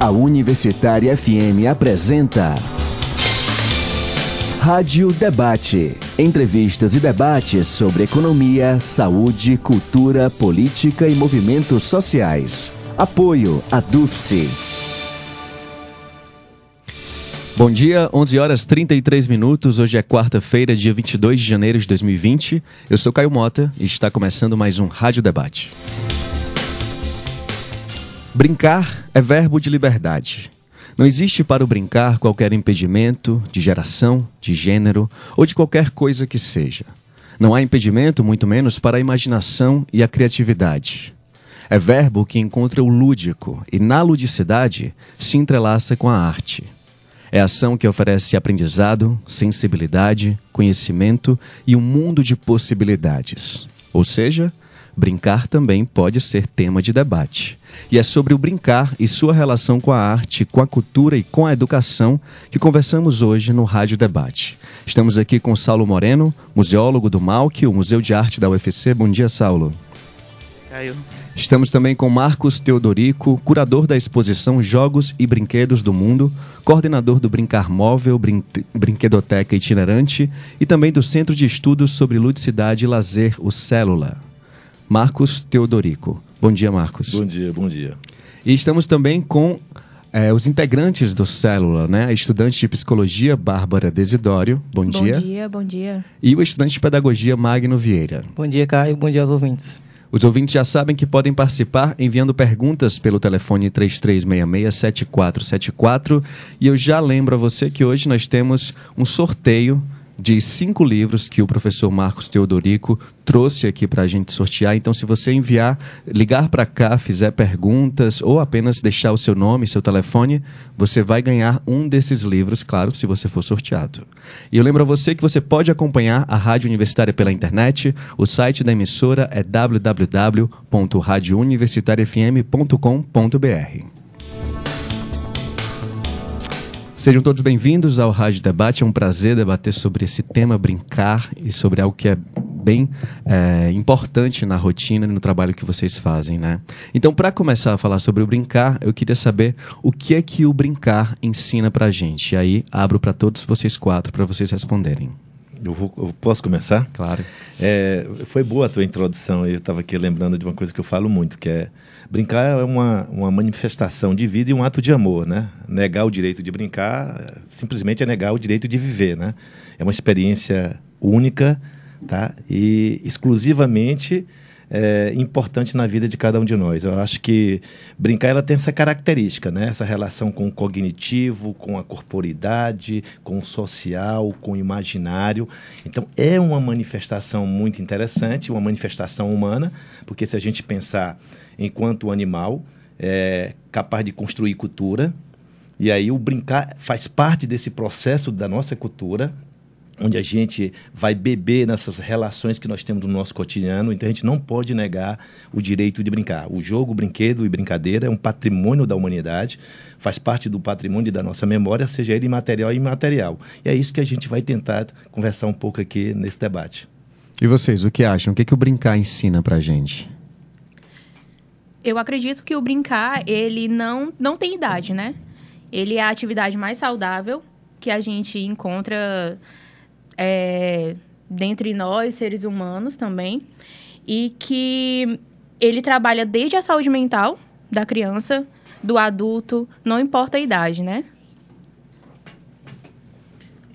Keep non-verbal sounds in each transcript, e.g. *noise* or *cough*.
A Universitária FM apresenta Rádio Debate. Entrevistas e debates sobre economia, saúde, cultura, política e movimentos sociais. Apoio a DUFSE. Bom dia, 11 horas 33 minutos. Hoje é quarta-feira, dia 22 de janeiro de 2020. Eu sou Caio Mota e está começando mais um Rádio Debate. Brincar é verbo de liberdade. Não existe para o brincar qualquer impedimento de geração, de gênero ou de qualquer coisa que seja. Não há impedimento, muito menos, para a imaginação e a criatividade. É verbo que encontra o lúdico e, na ludicidade, se entrelaça com a arte. É ação que oferece aprendizado, sensibilidade, conhecimento e um mundo de possibilidades. Ou seja, brincar também pode ser tema de debate. E é sobre o brincar e sua relação com a arte, com a cultura e com a educação que conversamos hoje no Rádio Debate. Estamos aqui com Saulo Moreno, museólogo do MAUC, o Museu de Arte da UFC. Bom dia, Saulo. Caio. Estamos também com Marcos Teodorico, curador da exposição Jogos e Brinquedos do Mundo, coordenador do Brincar Móvel, Brin Brinquedoteca Itinerante e também do Centro de Estudos sobre Ludicidade e Lazer, o Célula. Marcos Teodorico. Bom dia, Marcos. Bom dia, bom dia. E estamos também com é, os integrantes do Célula, né? A estudante de psicologia, Bárbara Desidório. Bom, bom dia. Bom dia, bom dia. E o estudante de pedagogia, Magno Vieira. Bom dia, Caio. Bom dia aos ouvintes. Os ouvintes já sabem que podem participar enviando perguntas pelo telefone 3366-7474. E eu já lembro a você que hoje nós temos um sorteio de cinco livros que o professor Marcos Teodorico trouxe aqui para a gente sortear. Então, se você enviar, ligar para cá, fizer perguntas ou apenas deixar o seu nome, seu telefone, você vai ganhar um desses livros, claro, se você for sorteado. E eu lembro a você que você pode acompanhar a Rádio Universitária pela internet. O site da emissora é www.radiouniversitariafm.com.br. Sejam todos bem-vindos ao Rádio Debate. É um prazer debater sobre esse tema, brincar, e sobre algo que é bem é, importante na rotina e no trabalho que vocês fazem, né? Então, para começar a falar sobre o brincar, eu queria saber o que é que o brincar ensina pra gente. E aí, abro para todos vocês quatro para vocês responderem. Eu, vou, eu, posso começar? Claro. É, foi boa a tua introdução. Eu estava aqui lembrando de uma coisa que eu falo muito, que é brincar é uma, uma manifestação de vida e um ato de amor, né? Negar o direito de brincar simplesmente é negar o direito de viver, né? É uma experiência única, tá? E exclusivamente é, importante na vida de cada um de nós. Eu acho que brincar ela tem essa característica, né? Essa relação com o cognitivo, com a corporidade, com o social, com o imaginário. Então é uma manifestação muito interessante, uma manifestação humana, porque se a gente pensar enquanto animal é capaz de construir cultura, e aí o brincar faz parte desse processo da nossa cultura, onde a gente vai beber nessas relações que nós temos no nosso cotidiano. Então a gente não pode negar o direito de brincar. O jogo, o brinquedo e brincadeira é um patrimônio da humanidade, faz parte do patrimônio da nossa memória, seja ele material e imaterial. E é isso que a gente vai tentar conversar um pouco aqui nesse debate. E vocês, o que acham? O que, que o brincar ensina pra gente? Eu acredito que o brincar, ele não, não tem idade, né? Ele é a atividade mais saudável que a gente encontra é, dentre nós, seres humanos também, e que ele trabalha desde a saúde mental da criança, do adulto, não importa a idade, né?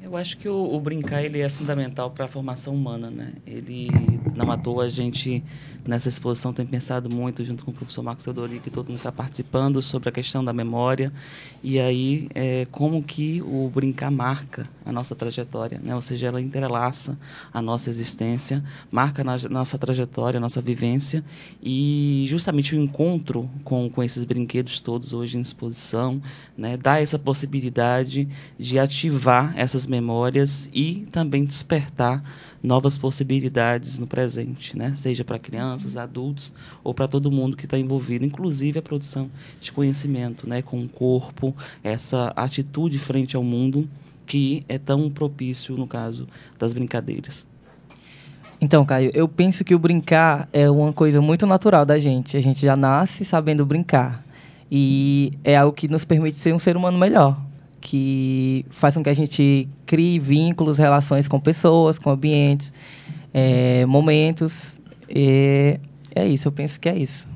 Eu acho que o, o brincar ele é fundamental para a formação humana, né? Ele não à toa a gente nessa exposição tem pensado muito junto com o professor Marcos Teodori, que todo mundo está participando sobre a questão da memória e aí é, como que o brincar marca a nossa trajetória, né? Ou seja, ela entrelaça a nossa existência, marca a nossa trajetória, a nossa vivência e justamente o encontro com, com esses brinquedos todos hoje em exposição, né? Dá essa possibilidade de ativar essas memórias e também despertar novas possibilidades no presente, né? Seja para crianças, adultos ou para todo mundo que está envolvido, inclusive a produção de conhecimento, né? Com o corpo, essa atitude frente ao mundo que é tão propício no caso das brincadeiras. Então, Caio, eu penso que o brincar é uma coisa muito natural da gente. A gente já nasce sabendo brincar. E é algo que nos permite ser um ser humano melhor, que faz com que a gente crie vínculos, relações com pessoas, com ambientes, é, momentos. E é isso, eu penso que é isso.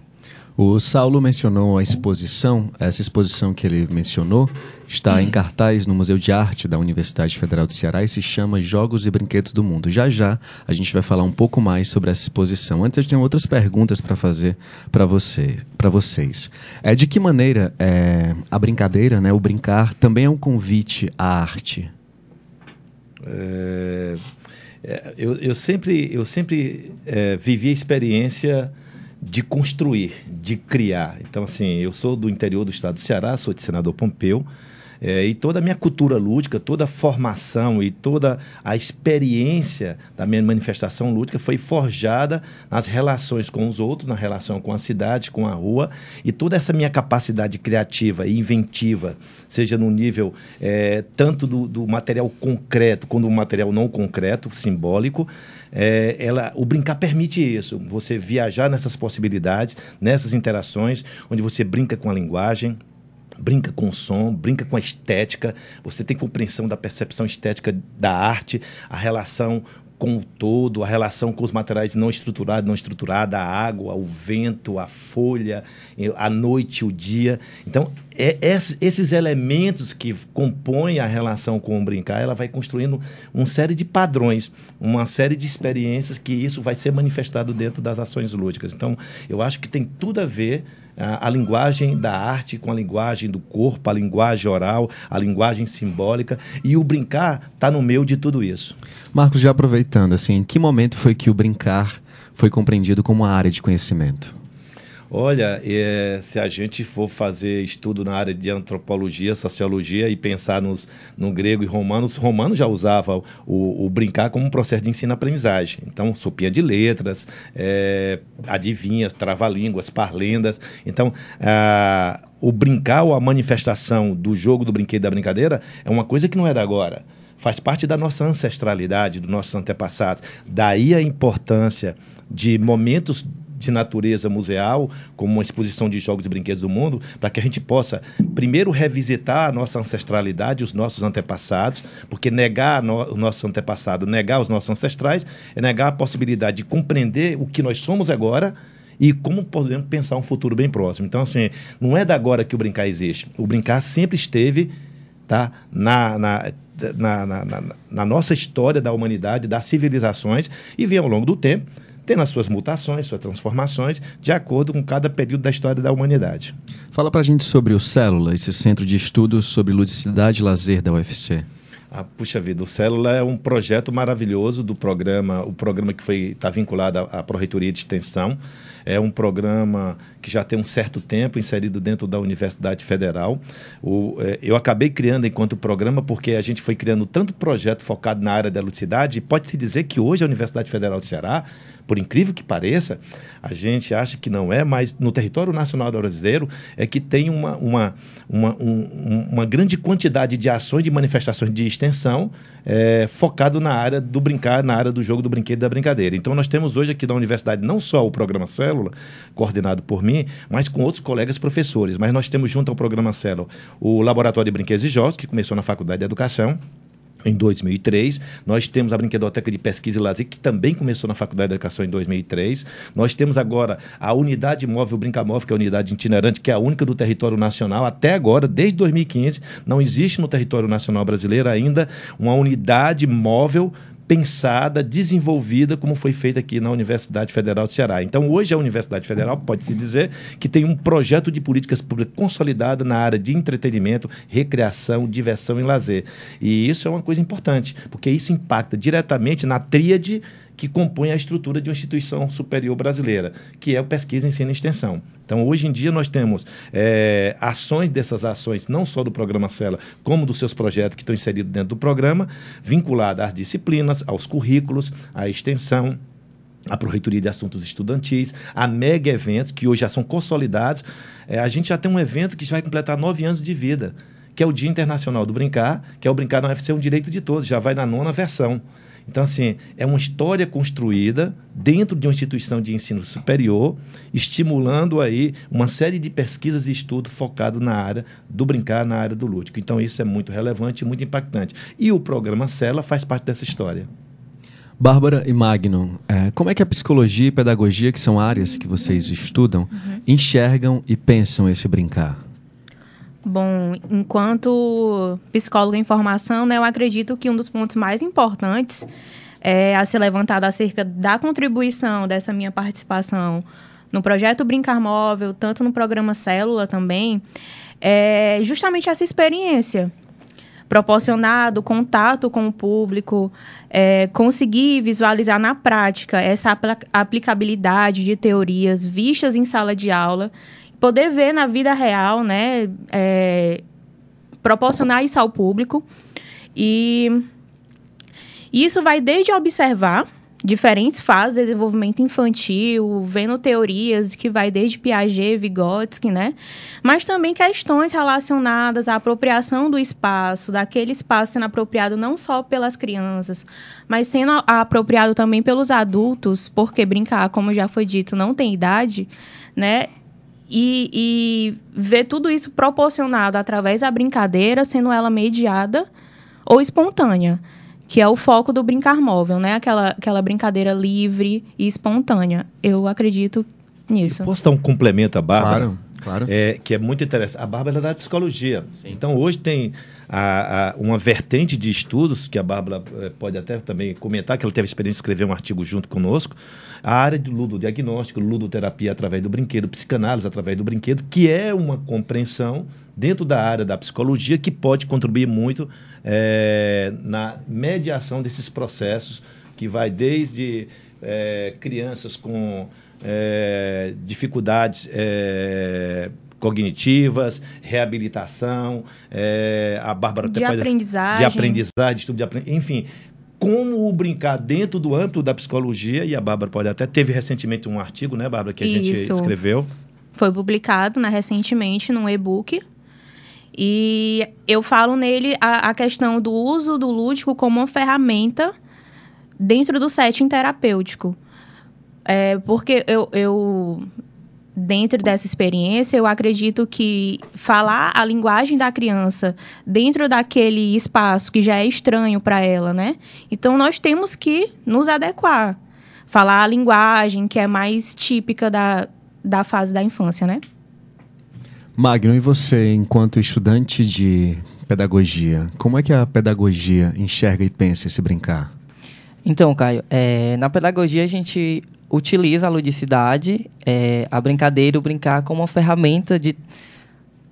O Saulo mencionou a exposição, essa exposição que ele mencionou está em cartaz no Museu de Arte da Universidade Federal do Ceará e se chama Jogos e Brinquedos do Mundo. Já já a gente vai falar um pouco mais sobre essa exposição. Antes eu tenho outras perguntas para fazer para você, para vocês. É de que maneira é, a brincadeira, né, o brincar, também é um convite à arte? É, é eu, eu, sempre, eu sempre é, vivi a experiência de construir, de criar. Então, assim, eu sou do interior do estado do Ceará, sou de senador Pompeu, é, e toda a minha cultura lúdica, toda a formação e toda a experiência da minha manifestação lúdica foi forjada nas relações com os outros, na relação com a cidade, com a rua, e toda essa minha capacidade criativa e inventiva, seja no nível é, tanto do, do material concreto quanto do material não concreto, simbólico, é, ela, o brincar permite isso. Você viajar nessas possibilidades, nessas interações, onde você brinca com a linguagem, brinca com o som, brinca com a estética, você tem compreensão da percepção estética da arte, a relação com o todo, a relação com os materiais não estruturados, não estruturados, a água, o vento, a folha, a noite, o dia. Então, é, esses elementos que compõem a relação com o brincar, ela vai construindo uma série de padrões, uma série de experiências que isso vai ser manifestado dentro das ações lúdicas. Então, eu acho que tem tudo a ver a, a, linguagem da arte com a linguagem do corpo, a linguagem oral, a linguagem simbólica. E o brincar está no meio de tudo isso. Marcos, já aproveitando, assim, em que momento foi que o brincar foi compreendido como uma área de conhecimento? Olha, é, se a gente for fazer estudo na área de antropologia, sociologia e pensar nos, no grego e romano, os romanos já usavam o, o brincar como um processo de ensino-aprendizagem. Então, sopinha de letras, é, adivinhas, trava-línguas, parlendas. Então, a, o brincar ou a manifestação do jogo, do brinquedo, da brincadeira é uma coisa que não é da agora faz parte da nossa ancestralidade, dos nossos antepassados. Daí a importância de momentos de natureza museal, como uma exposição de jogos e brinquedos do mundo, para que a gente possa, primeiro, revisitar a nossa ancestralidade, os nossos antepassados, porque negar no, o nosso antepassado, negar os nossos ancestrais, é negar a possibilidade de compreender o que nós somos agora e como podemos pensar um futuro bem próximo. Então, assim, não é da agora que o brincar existe. O brincar sempre esteve tá, na, na na, na, na, na, nossa história da humanidade, das civilizações, e vem ao longo do tempo tendo as suas mutações, suas transformações, de acordo com cada período da história da humanidade. Fala para a gente sobre o Célula, esse centro de estudos sobre ludicidade e lazer da UFC. Ah, puxa vida, o Célula é um projeto maravilhoso do programa, o programa que foi está vinculado à, à Proreitoria de Extensão. É um programa que já tem um certo tempo inserido dentro da Universidade Federal. O, é, eu acabei criando enquanto programa porque a gente foi criando tanto projeto focado na área da ludicidade. Pode-se dizer que hoje a Universidade Federal do Ceará por incrível que pareça, a gente acha que não é, mas no território nacional brasileiro é que tem uma, uma, uma, um, uma grande quantidade de ações, de manifestações de extensão é, focado na área do brincar, na área do jogo, do brinquedo e da brincadeira. Então, nós temos hoje aqui na universidade não só o programa Célula, coordenado por mim, mas com outros colegas professores. Mas nós temos junto ao programa Célula o Laboratório de Brinquedos e Jogos, que começou na Faculdade de Educação, em 2003. Nós temos a Brinquedoteca de Pesquisa e Lazer, que também começou na Faculdade de Educação em 2003. Nós temos agora a Unidade Móvel Brincamóvel, que é a unidade itinerante, que é a única do território nacional. Até agora, desde 2015, não existe no território nacional brasileiro ainda uma unidade móvel pensada, desenvolvida, como foi feita aqui na Universidade Federal do Ceará. Então, hoje a Universidade Federal pode-se dizer que tem um projeto de políticas públicas consolidado na área de entretenimento, recreação, diversão e lazer. E isso é uma coisa importante, porque isso impacta diretamente na tríade que compõe a estrutura de uma instituição superior brasileira, que é o pesquisa, ensino e extensão. Então, hoje em dia, nós temos é, ações dessas ações, não só do programa Cela, como dos seus projetos que estão inseridos dentro do programa, vinculadas às disciplinas, aos currículos, à extensão, a Proreitoria de Assuntos Estudantis, a mega eventos, que hoje já são consolidados. É, a gente já tem um evento que já vai completar nove anos de vida, que é o Dia Internacional do Brincar, que é o Brincar na UFC, um direito de todos, já vai na nona versão. Então, assim, é uma história construída dentro de uma instituição de ensino superior, estimulando aí uma série de pesquisas e estudos focados na área do brincar, na área do lúdico. Então, isso é muito relevante e muito impactante. E o programa Cela faz parte dessa história. Bárbara e Magnum, é, como é que a psicologia e pedagogia, que são áreas que vocês estudam, uhum. enxergam e pensam esse brincar? Bom, enquanto psicóloga em formação, né, eu acredito que um dos pontos mais importantes é, a ser levantado acerca da contribuição dessa minha participação no projeto Brincar Móvel, tanto no programa Célula também, é justamente essa experiência proporcionado contato com o público, é, conseguir visualizar na prática essa aplicabilidade de teorias vistas em sala de aula, poder ver na vida real, né, é, proporcionar isso ao público. E isso vai desde observar diferentes fases de desenvolvimento infantil, vendo teorias que vai desde Piaget, Vygotsky, né? Mas também questões relacionadas à apropriação do espaço, daquele espaço sendo apropriado não só pelas crianças, mas sendo apropriado também pelos adultos, porque brincar, como já foi dito, não tem idade, né? E, e ver tudo isso proporcionado através da brincadeira, sendo ela mediada ou espontânea que é o foco do brincar móvel, né? Aquela, aquela brincadeira livre e espontânea. Eu acredito nisso. Eu posso dar um complemento à Bárbara? Claro, claro. É, que é muito interessante. A Bárbara é da psicologia. Sim. Então, hoje tem a, a, uma vertente de estudos, que a Bárbara é, pode até também comentar, que ela teve a experiência de escrever um artigo junto conosco, a área de ludodiagnóstico, ludoterapia através do brinquedo, psicanálise através do brinquedo, que é uma compreensão dentro da área da psicologia que pode contribuir muito é, na mediação desses processos, que vai desde é, crianças com é, dificuldades cognitivas, reabilitação, é, a Bárbara de aprendizagem, de aprendizagem, estudo de aprendizagem, enfim, como o brincar dentro do âmbito da psicologia, e a Bárbara pode até, teve recentemente um artigo, né, Bárbara, que a Isso. gente escreveu. Foi publicado né, recentemente num e-book e eu falo nele a, a questão do uso do lúdico como uma ferramenta dentro do setting terapêutico. É, porque eu, eu, dentro dessa experiência, eu acredito que falar a linguagem da criança dentro daquele espaço que já é estranho para ela, né? Então, nós temos que nos adequar. Falar a linguagem que é mais típica da, da fase da infância, né? Magno, e você, enquanto estudante de pedagogia, como é que a pedagogia enxerga e pensa esse brincar? Então, Caio, é, na pedagogia a gente utiliza a ludicidade, é, a brincadeira, o brincar como uma ferramenta de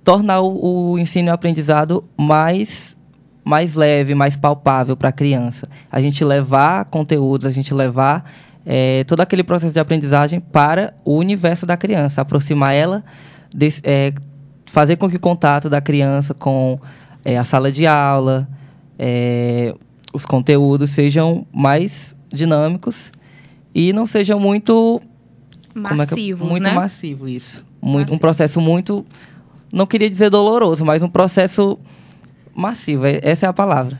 tornar o, o ensino e o aprendizado mais mais leve, mais palpável para a criança. A gente levar conteúdos, a gente levar é, todo aquele processo de aprendizagem para o universo da criança, aproximar ela, de, é, fazer com que o contato da criança com é, a sala de aula, é, os conteúdos sejam mais dinâmicos e não sejam muito massivos, é muito né? massivo isso, muito, um processo muito, não queria dizer doloroso, mas um processo massivo. É, essa é a palavra.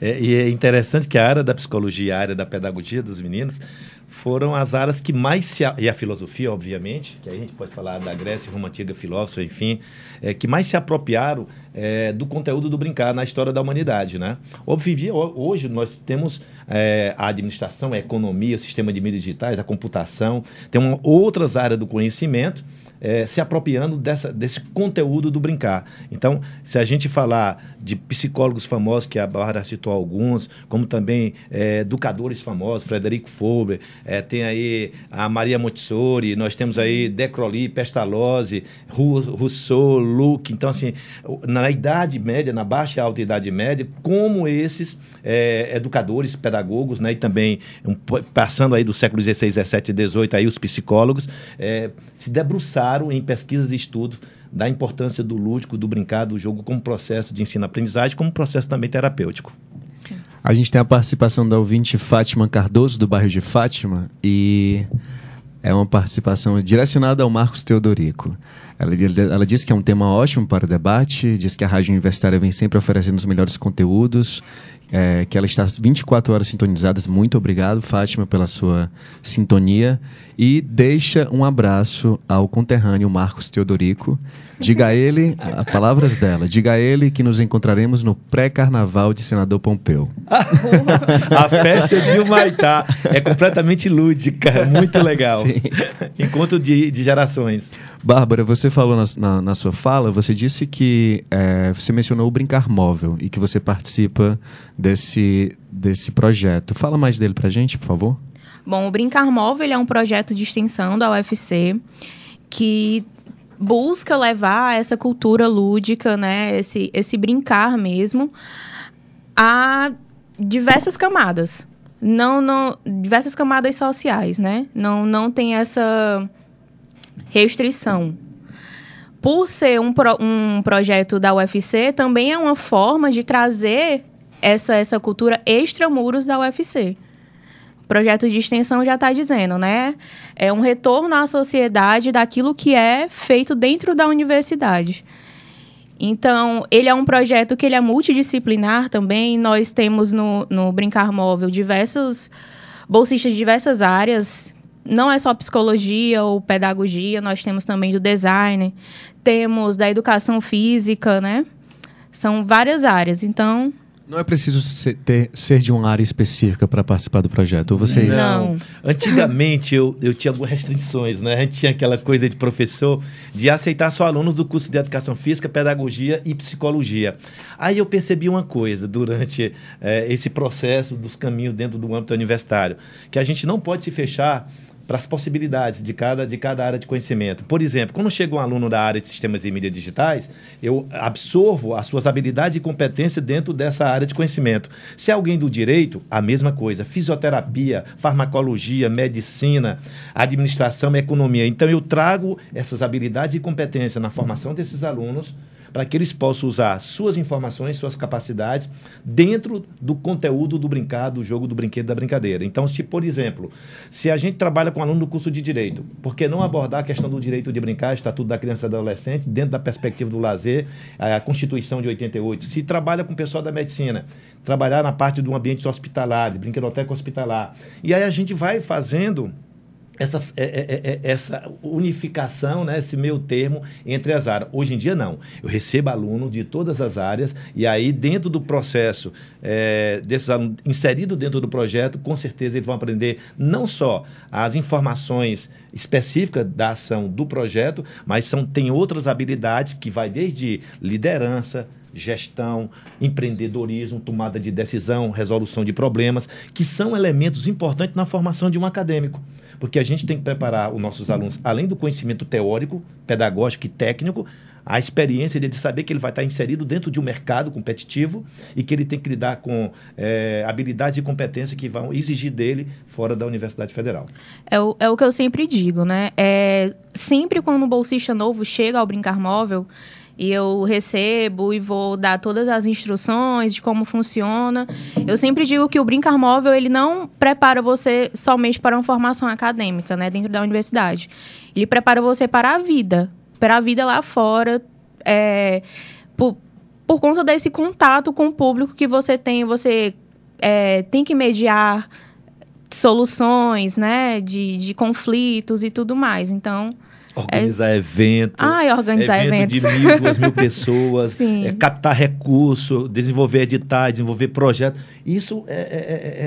É, e é interessante que a área da psicologia, a área da pedagogia dos meninos, foram as áreas que mais se. E a filosofia, obviamente, que a gente pode falar da Grécia, Roma Antiga, filósofa, enfim, é, que mais se apropriaram é, do conteúdo do brincar na história da humanidade. Né? Hoje nós temos é, a administração, a economia, o sistema de mídias digitais, a computação, tem outras áreas do conhecimento é, se apropriando dessa, desse conteúdo do brincar. Então, se a gente falar de psicólogos famosos, que a Bárbara citou alguns, como também é, educadores famosos, Frederico Fowler, é, tem aí a Maria Montessori, nós temos aí Decroly, Pestalozzi, Rousseau, Luke. Então, assim, na Idade Média, na baixa e alta Idade Média, como esses é, educadores, pedagogos, né, e também um, passando aí do século XVI, XVII e XVIII, aí os psicólogos, é, se debruçaram em pesquisas e estudos da importância do lúdico, do brincar, do jogo como processo de ensino-aprendizagem, como processo também terapêutico. Sim. A gente tem a participação da ouvinte Fátima Cardoso, do bairro de Fátima, e é uma participação direcionada ao Marcos Teodorico. Ela, ela que é um tema ótimo para o debate, diz que a Rádio Universitária vem sempre oferecendo os melhores conteúdos, é, que ela está 24 horas sintonizadas. Muito obrigado, Fátima, pela sua sintonia. E deixa um abraço ao conterrâneo Marcos Teodorico. Diga a ele, a palavras dela, diga a ele que nos encontraremos no pré-carnaval de Senador Pompeu. *laughs* a festa de Humaitá é completamente lúdica, muito legal. Sim. Encontro de, de gerações. Bárbara, você falou na, na, na sua fala, você disse que é, você mencionou o Brincar Móvel e que você participa desse, desse projeto. Fala mais dele pra gente, por favor. Bom, o Brincar Móvel é um projeto de extensão da UFC que busca levar essa cultura lúdica, né, esse, esse brincar mesmo, a diversas camadas. Não, não, diversas camadas sociais, né? Não, não tem essa restrição. Por ser um, pro, um projeto da UFC, também é uma forma de trazer essa, essa cultura extramuros da UFC projeto de extensão já está dizendo, né? É um retorno à sociedade daquilo que é feito dentro da universidade. Então, ele é um projeto que ele é multidisciplinar também. Nós temos no, no Brincar Móvel diversos bolsistas de diversas áreas. Não é só psicologia ou pedagogia, nós temos também do design, temos da educação física, né? São várias áreas. Então, não é preciso ser, ter, ser de uma área específica para participar do projeto, ou vocês? Não. Antigamente eu, eu tinha algumas restrições, né? A gente tinha aquela coisa de professor de aceitar só alunos do curso de Educação Física, Pedagogia e Psicologia. Aí eu percebi uma coisa durante é, esse processo dos caminhos dentro do âmbito universitário, que a gente não pode se fechar para as possibilidades de cada, de cada área de conhecimento. Por exemplo, quando chega um aluno da área de sistemas e mídias digitais, eu absorvo as suas habilidades e competências dentro dessa área de conhecimento. Se é alguém do direito, a mesma coisa. Fisioterapia, farmacologia, medicina, administração, economia. Então, eu trago essas habilidades e competências na formação desses alunos para que eles possam usar suas informações, suas capacidades dentro do conteúdo do brincar, do jogo, do brinquedo, da brincadeira. Então, se, por exemplo, se a gente trabalha com um aluno do curso de Direito, por que não abordar a questão do direito de brincar, Estatuto da Criança e do Adolescente, dentro da perspectiva do lazer, a Constituição de 88? Se trabalha com o pessoal da medicina, trabalhar na parte do ambiente hospitalar, de brinquedoteca hospitalar. E aí a gente vai fazendo essa, é, é, é, essa unificação, né, esse meio termo entre as áreas. Hoje em dia, não. Eu recebo alunos de todas as áreas e aí, dentro do processo é, desses alunos inseridos dentro do projeto, com certeza eles vão aprender não só as informações específicas da ação do projeto, mas são, tem outras habilidades que vai desde liderança, gestão, empreendedorismo, tomada de decisão, resolução de problemas, que são elementos importantes na formação de um acadêmico porque a gente tem que preparar os nossos alunos, além do conhecimento teórico, pedagógico e técnico, a experiência de saber que ele vai estar inserido dentro de um mercado competitivo e que ele tem que lidar com é, habilidades e competências que vão exigir dele fora da Universidade Federal. É o, é o que eu sempre digo, né? É, sempre quando um bolsista novo chega ao Brincar Móvel, e eu recebo e vou dar todas as instruções de como funciona. Eu sempre digo que o Brincar Móvel ele não prepara você somente para uma formação acadêmica, né, dentro da universidade. Ele prepara você para a vida, para a vida lá fora, é, por, por conta desse contato com o público que você tem, você é, tem que mediar soluções, né, de, de conflitos e tudo mais. Então, Organizar é... evento. Ah, organizar evento eventos. de mil, duas mil *laughs* pessoas. é, captar recurso, desenvolver editais, desenvolver projetos. Isso é, é, é,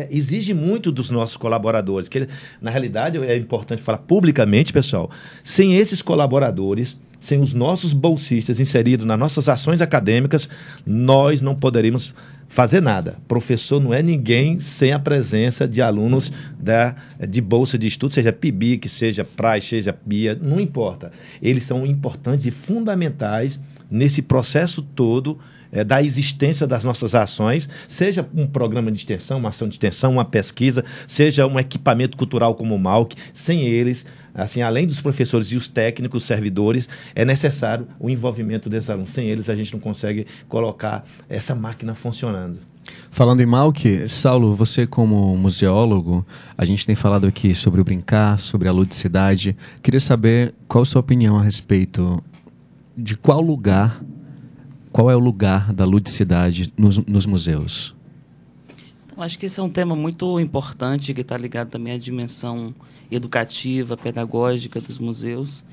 é, exige muito dos nossos colaboradores. Que, na realidade, é importante falar publicamente, pessoal, sem esses colaboradores, sem os nossos bolsistas inseridos nas nossas ações acadêmicas, nós não poderíamos fazer nada. Professor não é ninguém sem a presença de alunos da, de bolsa de estudo, seja PIBIC, seja PRAI, seja PIA, não importa. Eles são importantes e fundamentais nesse processo todo é, da existência das nossas ações, seja um programa de extensão, uma ação de extensão, uma pesquisa, seja um equipamento cultural como o MAUC, sem eles, assim, além dos professores e os técnicos, servidores, é necessário o envolvimento desses alunos. Sem eles, a gente não consegue colocar essa máquina funcionando. Falando em Malk, Saulo, você como museólogo, a gente tem falado aqui sobre o brincar, sobre a ludicidade. Queria saber qual a sua opinião a respeito de qual lugar qual é o lugar da ludicidade nos, nos museus? Acho que esse é um tema muito importante que está ligado também à dimensão educativa, pedagógica dos museus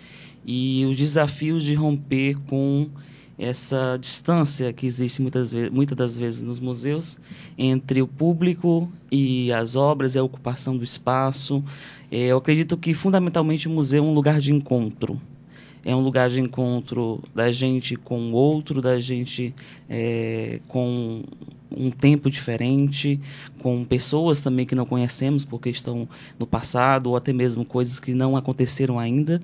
e os desafios de romper com essa distância que existe muitas, muitas das vezes nos museus entre o público e as obras e a ocupação do espaço. É, eu acredito que, fundamentalmente, o museu é um lugar de encontro. É um lugar de encontro da gente com o outro, da gente é, com um tempo diferente, com pessoas também que não conhecemos porque estão no passado, ou até mesmo coisas que não aconteceram ainda.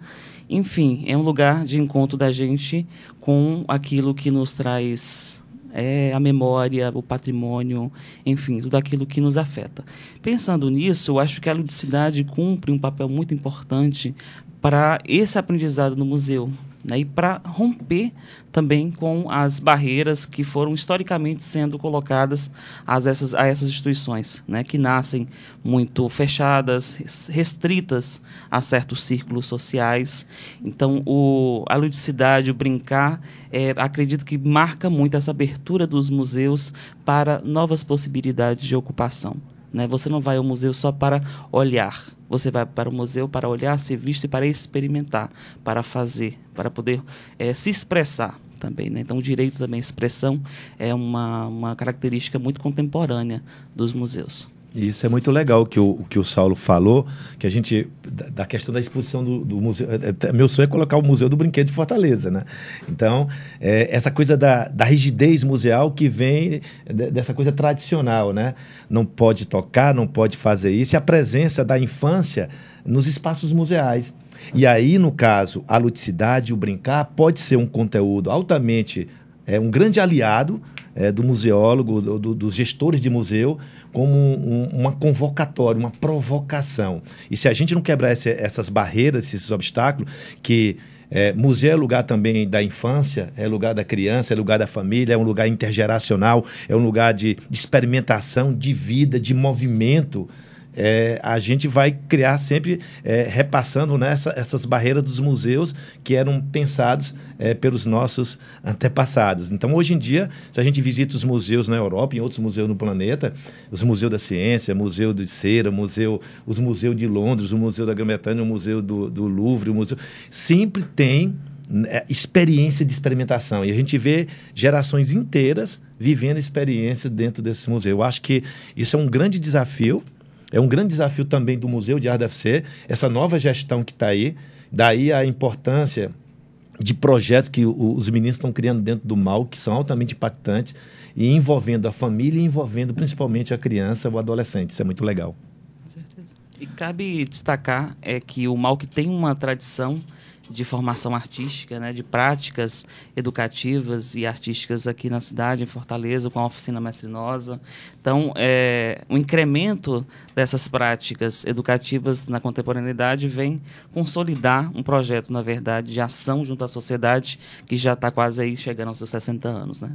Enfim, é um lugar de encontro da gente com aquilo que nos traz é, a memória, o patrimônio, enfim, tudo aquilo que nos afeta. Pensando nisso, eu acho que a ludicidade cumpre um papel muito importante para esse aprendizado no museu né, e para romper também com as barreiras que foram historicamente sendo colocadas a essas, a essas instituições, né, que nascem muito fechadas, restritas a certos círculos sociais. Então, o, a ludicidade, o brincar, é, acredito que marca muito essa abertura dos museus para novas possibilidades de ocupação. Né? Você não vai ao museu só para olhar, você vai para o museu para olhar, ser visto e para experimentar, para fazer, para poder é, se expressar também. Né? Então, o direito também à expressão é uma, uma característica muito contemporânea dos museus. Isso é muito legal que o que o Saulo falou, que a gente da, da questão da exposição do, do, museu. É, é, meu sonho é colocar o museu do brinquedo de Fortaleza, né? Então é, essa coisa da, da rigidez museal que vem de, dessa coisa tradicional, né? Não pode tocar, não pode fazer isso. E a presença da infância nos espaços museais. E aí, no caso, a ludicidade, o brincar, pode ser um conteúdo altamente é um grande aliado é, do museólogo, do, do, dos gestores de museu, como um, uma convocatória, uma provocação. E se a gente não quebrar esse, essas barreiras, esses obstáculos, que é, museu é lugar também da infância, é lugar da criança, é lugar da família, é um lugar intergeracional, é um lugar de experimentação, de vida, de movimento é, a gente vai criar sempre é, repassando né, essas barreiras dos museus que eram pensados é, pelos nossos antepassados. Então, hoje em dia, se a gente visita os museus na Europa e outros museus no planeta, os museus da ciência, museu de cera, museu, os museus de Londres, o museu da Grã-Bretanha, o museu do, do Louvre, o museu sempre tem né, experiência de experimentação. E a gente vê gerações inteiras vivendo experiência dentro desse museu. Eu acho que isso é um grande desafio é um grande desafio também do Museu de Arte UFC, essa nova gestão que está aí. Daí a importância de projetos que os meninos estão criando dentro do mal, que são altamente impactantes, e envolvendo a família e envolvendo principalmente a criança ou adolescente. Isso é muito legal. E cabe destacar é que o mal que tem uma tradição de formação artística, né, de práticas educativas e artísticas aqui na cidade, em Fortaleza, com a oficina mestrinosa. Então, é, o incremento dessas práticas educativas na contemporaneidade vem consolidar um projeto, na verdade, de ação junto à sociedade que já está quase aí chegando aos seus 60 anos, né?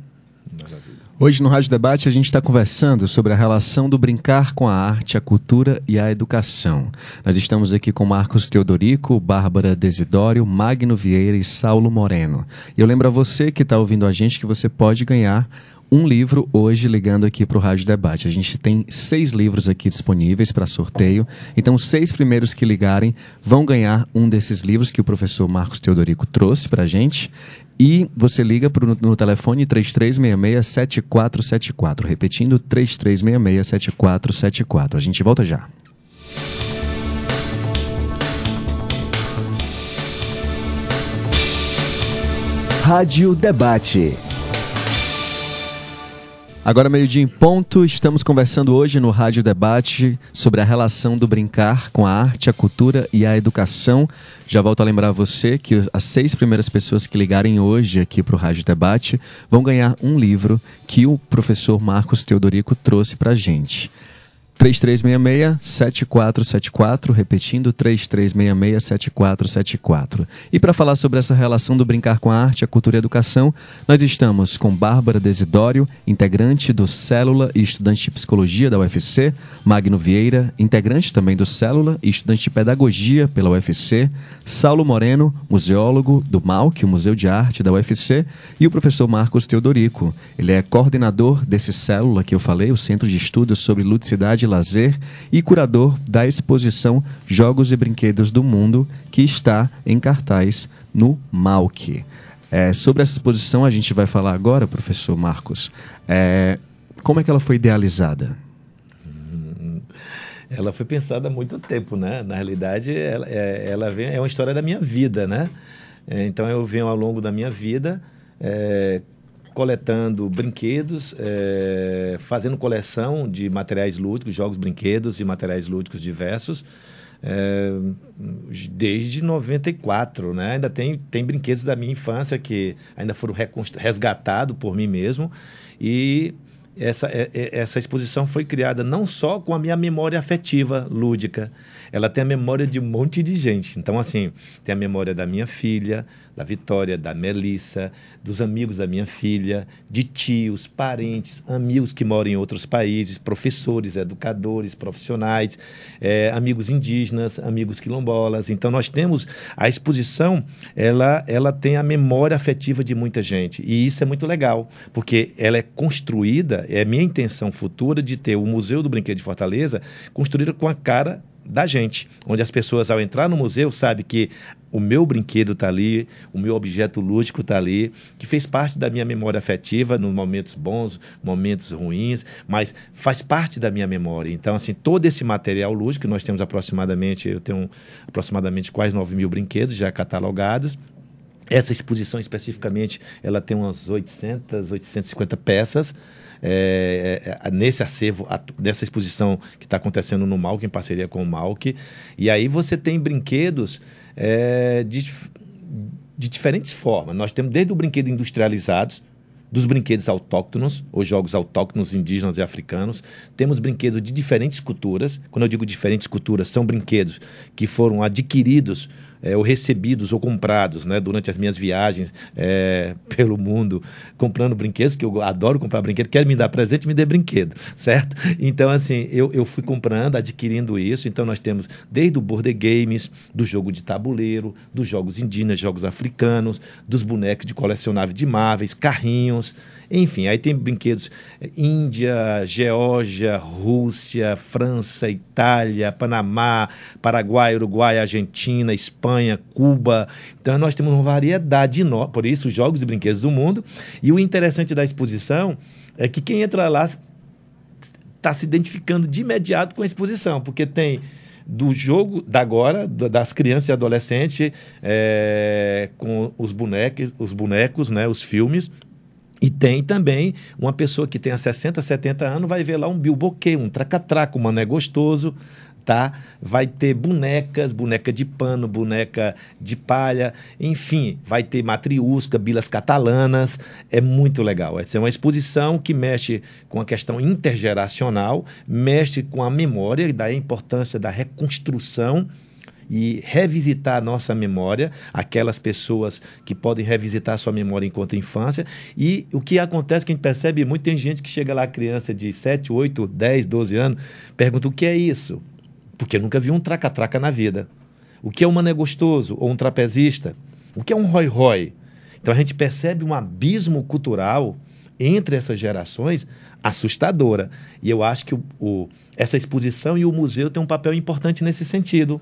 Hoje no Rádio Debate a gente está conversando sobre a relação do brincar com a arte, a cultura e a educação. Nós estamos aqui com Marcos Teodorico, Bárbara Desidório, Magno Vieira e Saulo Moreno. E eu lembro a você que está ouvindo a gente que você pode ganhar um livro hoje ligando aqui para o Rádio Debate. A gente tem seis livros aqui disponíveis para sorteio. Então, os seis primeiros que ligarem vão ganhar um desses livros que o professor Marcos Teodorico trouxe para a gente. E você liga pro, no telefone 3366-7474. Repetindo, 3366-7474. A gente volta já. Rádio Debate. Agora, meio-dia em ponto, estamos conversando hoje no Rádio Debate sobre a relação do brincar com a arte, a cultura e a educação. Já volto a lembrar você que as seis primeiras pessoas que ligarem hoje aqui para o Rádio Debate vão ganhar um livro que o professor Marcos Teodorico trouxe para a gente. 3366-7474, repetindo 3366-7474. E para falar sobre essa relação do brincar com a arte, a cultura e a educação, nós estamos com Bárbara Desidório, integrante do Célula e estudante de psicologia da UFC, Magno Vieira, integrante também do Célula e estudante de pedagogia pela UFC, Saulo Moreno, museólogo do MAUC, o Museu de Arte da UFC, e o professor Marcos Teodorico. Ele é coordenador desse Célula que eu falei, o Centro de Estudos sobre Ludicidade lazer e curador da exposição Jogos e Brinquedos do Mundo, que está em cartaz no Malk. É, sobre essa exposição a gente vai falar agora, professor Marcos. É, como é que ela foi idealizada? Ela foi pensada há muito tempo, né? Na realidade, ela, é, ela vem, é uma história da minha vida, né? É, então, eu venho ao longo da minha vida é, coletando brinquedos, é, fazendo coleção de materiais lúdicos, jogos, brinquedos e materiais lúdicos diversos. É, desde 94, né? Ainda tem, tem brinquedos da minha infância que ainda foram resgatados por mim mesmo e essa, é, é, essa exposição foi criada não só com a minha memória afetiva lúdica, ela tem a memória de um monte de gente. Então, assim, tem a memória da minha filha, da Vitória, da Melissa, dos amigos da minha filha, de tios, parentes, amigos que moram em outros países, professores, educadores, profissionais, é, amigos indígenas, amigos quilombolas. Então nós temos a exposição, ela, ela tem a memória afetiva de muita gente e isso é muito legal, porque ela é construída, é minha intenção futura de ter o Museu do Brinquedo de Fortaleza construída com a cara da gente, onde as pessoas ao entrar no museu sabem que o meu brinquedo está ali, o meu objeto lúdico está ali, que fez parte da minha memória afetiva nos momentos bons, momentos ruins, mas faz parte da minha memória. Então, assim, todo esse material lúdico, nós temos aproximadamente, eu tenho aproximadamente quase 9 mil brinquedos já catalogados, essa exposição especificamente, ela tem umas 800, 850 peças, é, é, é, nesse acervo, nessa exposição que está acontecendo no Malk, em parceria com o Malk. E aí você tem brinquedos é, de, de diferentes formas. Nós temos desde o brinquedo industrializados, dos brinquedos autóctonos, os jogos autóctonos indígenas e africanos. Temos brinquedos de diferentes culturas. Quando eu digo diferentes culturas, são brinquedos que foram adquiridos é, ou recebidos ou comprados né, durante as minhas viagens é, *laughs* pelo mundo, comprando brinquedos, que eu adoro comprar brinquedo, quero me dar presente, me dê brinquedo, *laughs* certo? Então, assim, eu, eu fui comprando, adquirindo isso. Então, nós temos desde o board games, do jogo de tabuleiro, dos jogos indígenas, jogos africanos, dos bonecos de colecionável de Marvel, carrinhos. Enfim, aí tem brinquedos eh, Índia, Geórgia, Rússia, França, Itália, Panamá, Paraguai, Uruguai, Argentina, Espanha, Cuba. Então nós temos uma variedade enorme, por isso os jogos e brinquedos do mundo. E o interessante da exposição é que quem entra lá está se identificando de imediato com a exposição, porque tem do jogo da agora, das crianças e adolescentes, é, com os bonecos, os bonecos, né, os filmes, e tem também uma pessoa que tem 60, 70 anos, vai ver lá um bilboquê, um tracatraco, um mané gostoso, tá? Vai ter bonecas, boneca de pano, boneca de palha, enfim, vai ter matriusca, bilas catalanas, é muito legal. É uma exposição que mexe com a questão intergeracional, mexe com a memória e da importância da reconstrução e revisitar a nossa memória, aquelas pessoas que podem revisitar a sua memória enquanto infância. E o que acontece que a gente percebe muito, tem gente que chega lá, criança de 7, 8, 10, 12 anos, pergunta o que é isso? Porque nunca viu um traca-traca na vida. O que é um mané gostoso ou um trapezista? O que é um rói-rói? Então a gente percebe um abismo cultural entre essas gerações assustadora. E eu acho que o, o, essa exposição e o museu têm um papel importante nesse sentido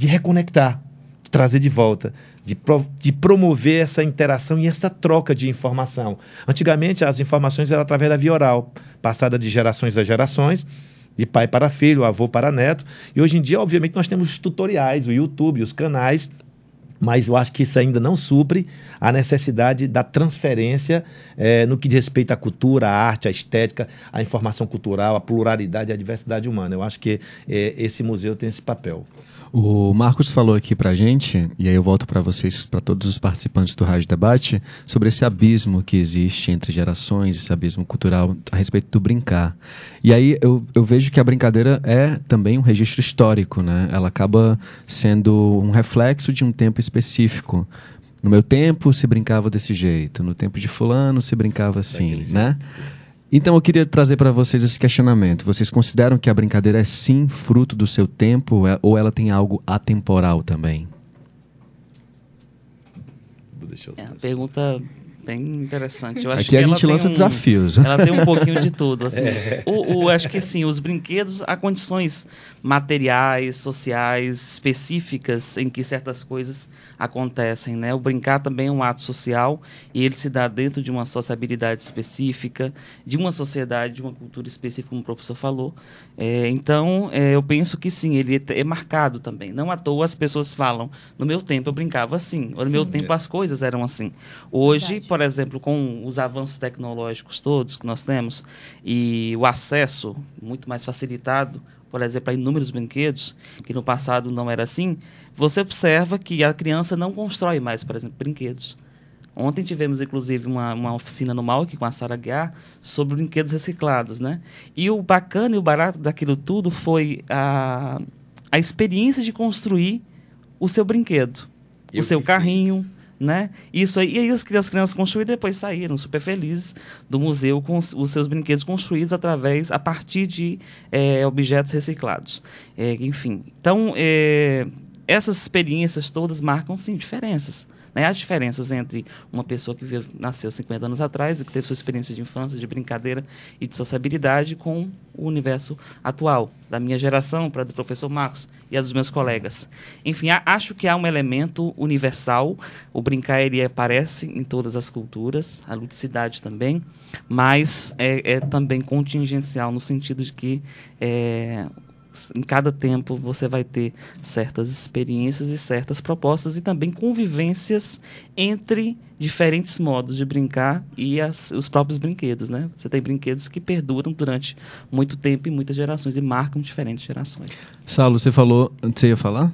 de reconectar, de trazer de volta, de, pro, de promover essa interação e essa troca de informação. Antigamente, as informações eram através da via oral, passada de gerações a gerações, de pai para filho, avô para neto. E hoje em dia, obviamente, nós temos os tutoriais, o YouTube, os canais mas eu acho que isso ainda não supre a necessidade da transferência é, no que diz respeito à cultura, à arte, à estética, à informação cultural, à pluralidade à diversidade humana. Eu acho que é, esse museu tem esse papel. O Marcos falou aqui pra gente, e aí eu volto para vocês, para todos os participantes do Rádio Debate, sobre esse abismo que existe entre gerações, esse abismo cultural a respeito do brincar. E aí eu, eu vejo que a brincadeira é também um registro histórico, né? Ela acaba sendo um reflexo de um tempo específico. No meu tempo se brincava desse jeito, no tempo de fulano se brincava assim, né? Então eu queria trazer para vocês esse questionamento. Vocês consideram que a brincadeira é sim fruto do seu tempo é, ou ela tem algo atemporal também? É uma pergunta bem interessante. Eu acho Aqui a gente lança um, desafios. Ela tem um pouquinho de *laughs* tudo. Assim. É. O, o, acho que sim, os brinquedos, há condições materiais, sociais, específicas em que certas coisas acontecem, né? O brincar também é um ato social e ele se dá dentro de uma sociabilidade específica, de uma sociedade, de uma cultura específica, como o professor falou. É, então, é, eu penso que sim, ele é, é, marcado também. Não à toa as pessoas falam, no meu tempo eu brincava assim, ou no sim. meu tempo as coisas eram assim. Hoje, Verdade. por exemplo, com os avanços tecnológicos todos que nós temos e o acesso muito mais facilitado, por exemplo, a inúmeros brinquedos, que no passado não era assim, você observa que a criança não constrói mais, por exemplo, brinquedos. Ontem tivemos, inclusive, uma, uma oficina no MAUC com a Sara Guiar sobre brinquedos reciclados, né? E o bacana e o barato daquilo tudo foi a, a experiência de construir o seu brinquedo, Eu o seu carrinho, fiz né? Isso aí, e aí as, as crianças construíram depois saíram super felizes do museu com os, os seus brinquedos construídos através, a partir de é, objetos reciclados. É, enfim, então, é, essas experiências todas marcam, sim, diferenças. Né? As diferenças entre uma pessoa que nasceu 50 anos atrás e que teve sua experiência de infância, de brincadeira e de sociabilidade com o universo atual, da minha geração, para do professor Marcos e a dos meus colegas. Enfim, acho que há um elemento universal. O brincar ele aparece em todas as culturas, a ludicidade também, mas é, é também contingencial no sentido de que é, em cada tempo você vai ter certas experiências e certas propostas e também convivências entre diferentes modos de brincar e as, os próprios brinquedos, né? Você tem brinquedos que perduram durante muito tempo e muitas gerações e marcam diferentes gerações. Saulo, você falou, você ia falar?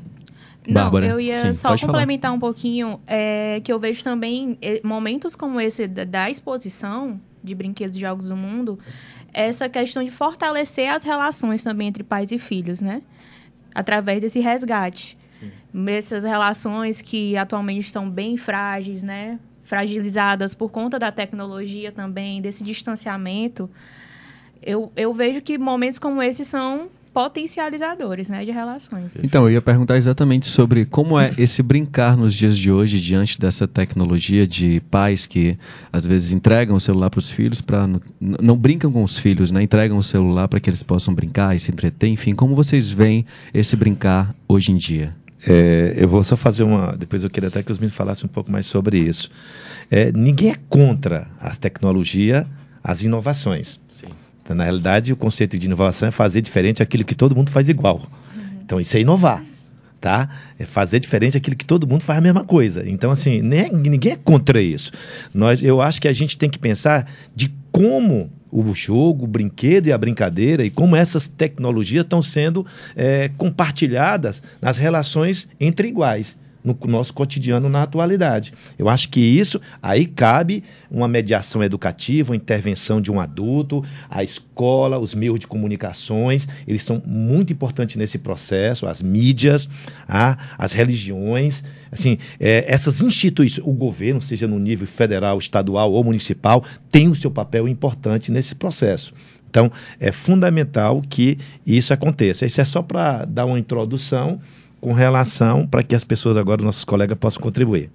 Não, Bárbara. eu ia Sim, só complementar falar. um pouquinho é, que eu vejo também momentos como esse da, da exposição de brinquedos de jogos do mundo essa questão de fortalecer as relações também entre pais e filhos, né? Através desse resgate. Uhum. Essas relações que atualmente estão bem frágeis, né? Fragilizadas por conta da tecnologia também, desse distanciamento. Eu, eu vejo que momentos como esses são potencializadores né, de relações. Então, eu ia perguntar exatamente sobre como é esse brincar nos dias de hoje, diante dessa tecnologia de pais que às vezes entregam o celular para os filhos, para não brincam com os filhos, né? entregam o celular para que eles possam brincar e se entreter. Enfim, como vocês veem esse brincar hoje em dia? É, eu vou só fazer uma. Depois eu queria até que os meninos falassem um pouco mais sobre isso. É, ninguém é contra as tecnologias, as inovações. Na realidade, o conceito de inovação é fazer diferente aquilo que todo mundo faz igual. Uhum. Então, isso é inovar. Tá? É fazer diferente aquilo que todo mundo faz a mesma coisa. Então, assim, nem, ninguém é contra isso. Nós, eu acho que a gente tem que pensar de como o jogo, o brinquedo e a brincadeira e como essas tecnologias estão sendo é, compartilhadas nas relações entre iguais no nosso cotidiano na atualidade. Eu acho que isso aí cabe uma mediação educativa, uma intervenção de um adulto, a escola, os meios de comunicações, eles são muito importantes nesse processo, as mídias, a, as religiões, assim, é, essas instituições, o governo, seja no nível federal, estadual ou municipal, tem o seu papel importante nesse processo. Então, é fundamental que isso aconteça. Isso é só para dar uma introdução com relação para que as pessoas agora, nossos colegas, possam contribuir.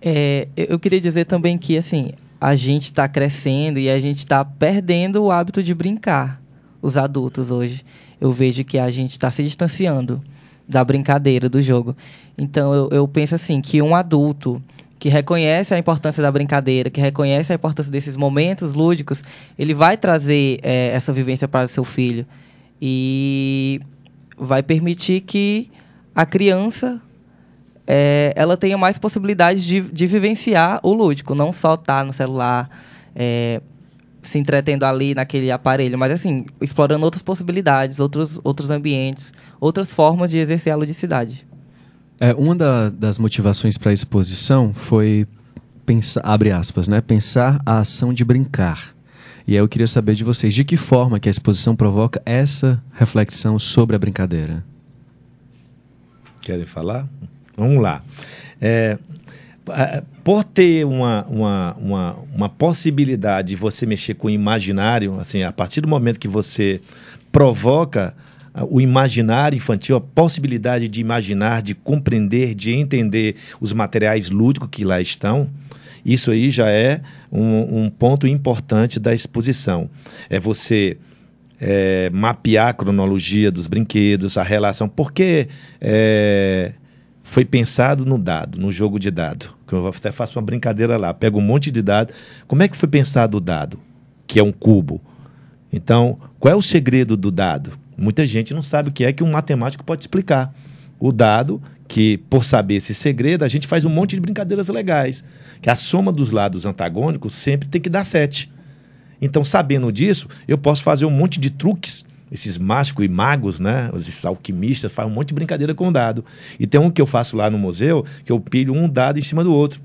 É, eu queria dizer também que assim a gente está crescendo e a gente está perdendo o hábito de brincar. Os adultos hoje, eu vejo que a gente está se distanciando da brincadeira, do jogo. Então eu, eu penso assim que um adulto que reconhece a importância da brincadeira, que reconhece a importância desses momentos lúdicos, ele vai trazer é, essa vivência para o seu filho e vai permitir que a criança é, ela tenha mais possibilidades de, de vivenciar o lúdico, não só estar tá no celular, é, se entretendo ali naquele aparelho, mas assim, explorando outras possibilidades, outros, outros ambientes, outras formas de exercer a ludicidade. É, uma da, das motivações para a exposição foi pensar, abre aspas, né, pensar a ação de brincar. E aí eu queria saber de vocês, de que forma que a exposição provoca essa reflexão sobre a brincadeira? Querem falar? Vamos lá. É, por ter uma, uma, uma, uma, possibilidade de você mexer com o imaginário, assim, a partir do momento que você provoca o imaginário infantil, a possibilidade de imaginar, de compreender, de entender os materiais lúdicos que lá estão, isso aí já é um, um ponto importante da exposição. É você é, mapear a cronologia dos brinquedos, a relação. Porque é, foi pensado no dado, no jogo de dado. Eu até faço uma brincadeira lá, pego um monte de dado. Como é que foi pensado o dado, que é um cubo? Então, qual é o segredo do dado? Muita gente não sabe o que é que um matemático pode explicar. O dado, que por saber esse segredo, a gente faz um monte de brincadeiras legais. Que a soma dos lados antagônicos sempre tem que dar 7. Então, sabendo disso, eu posso fazer um monte de truques esses mágicos e magos, né? Os alquimistas fazem um monte de brincadeira com dado. E tem um que eu faço lá no museu, que eu pilho um dado em cima do outro.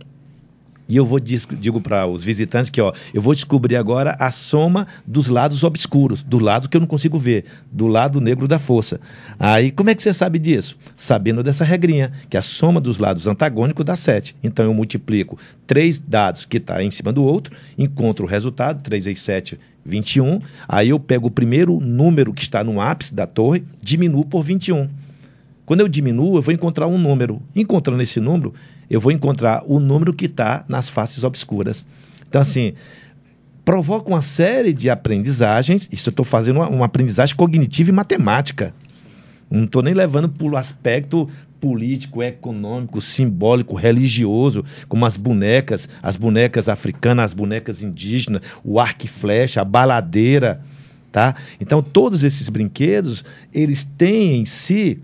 E eu vou digo para os visitantes que ó, eu vou descobrir agora a soma dos lados obscuros, do lado que eu não consigo ver, do lado negro da força. Aí como é que você sabe disso? Sabendo dessa regrinha, que a soma dos lados antagônicos dá 7. Então eu multiplico três dados que está em cima do outro, encontro o resultado, 3 vezes 7, 21. Aí eu pego o primeiro número que está no ápice da torre, diminuo por 21. Quando eu diminuo, eu vou encontrar um número. Encontrando esse número, eu vou encontrar o número que está nas faces obscuras. Então, assim, provoca uma série de aprendizagens. Isso eu estou fazendo uma, uma, aprendizagem cognitiva e matemática. Não estou nem levando para o aspecto político, econômico, simbólico, religioso, como as bonecas, as bonecas africanas, as bonecas indígenas, o arco e flecha, a baladeira, tá? Então todos esses brinquedos, eles têm em si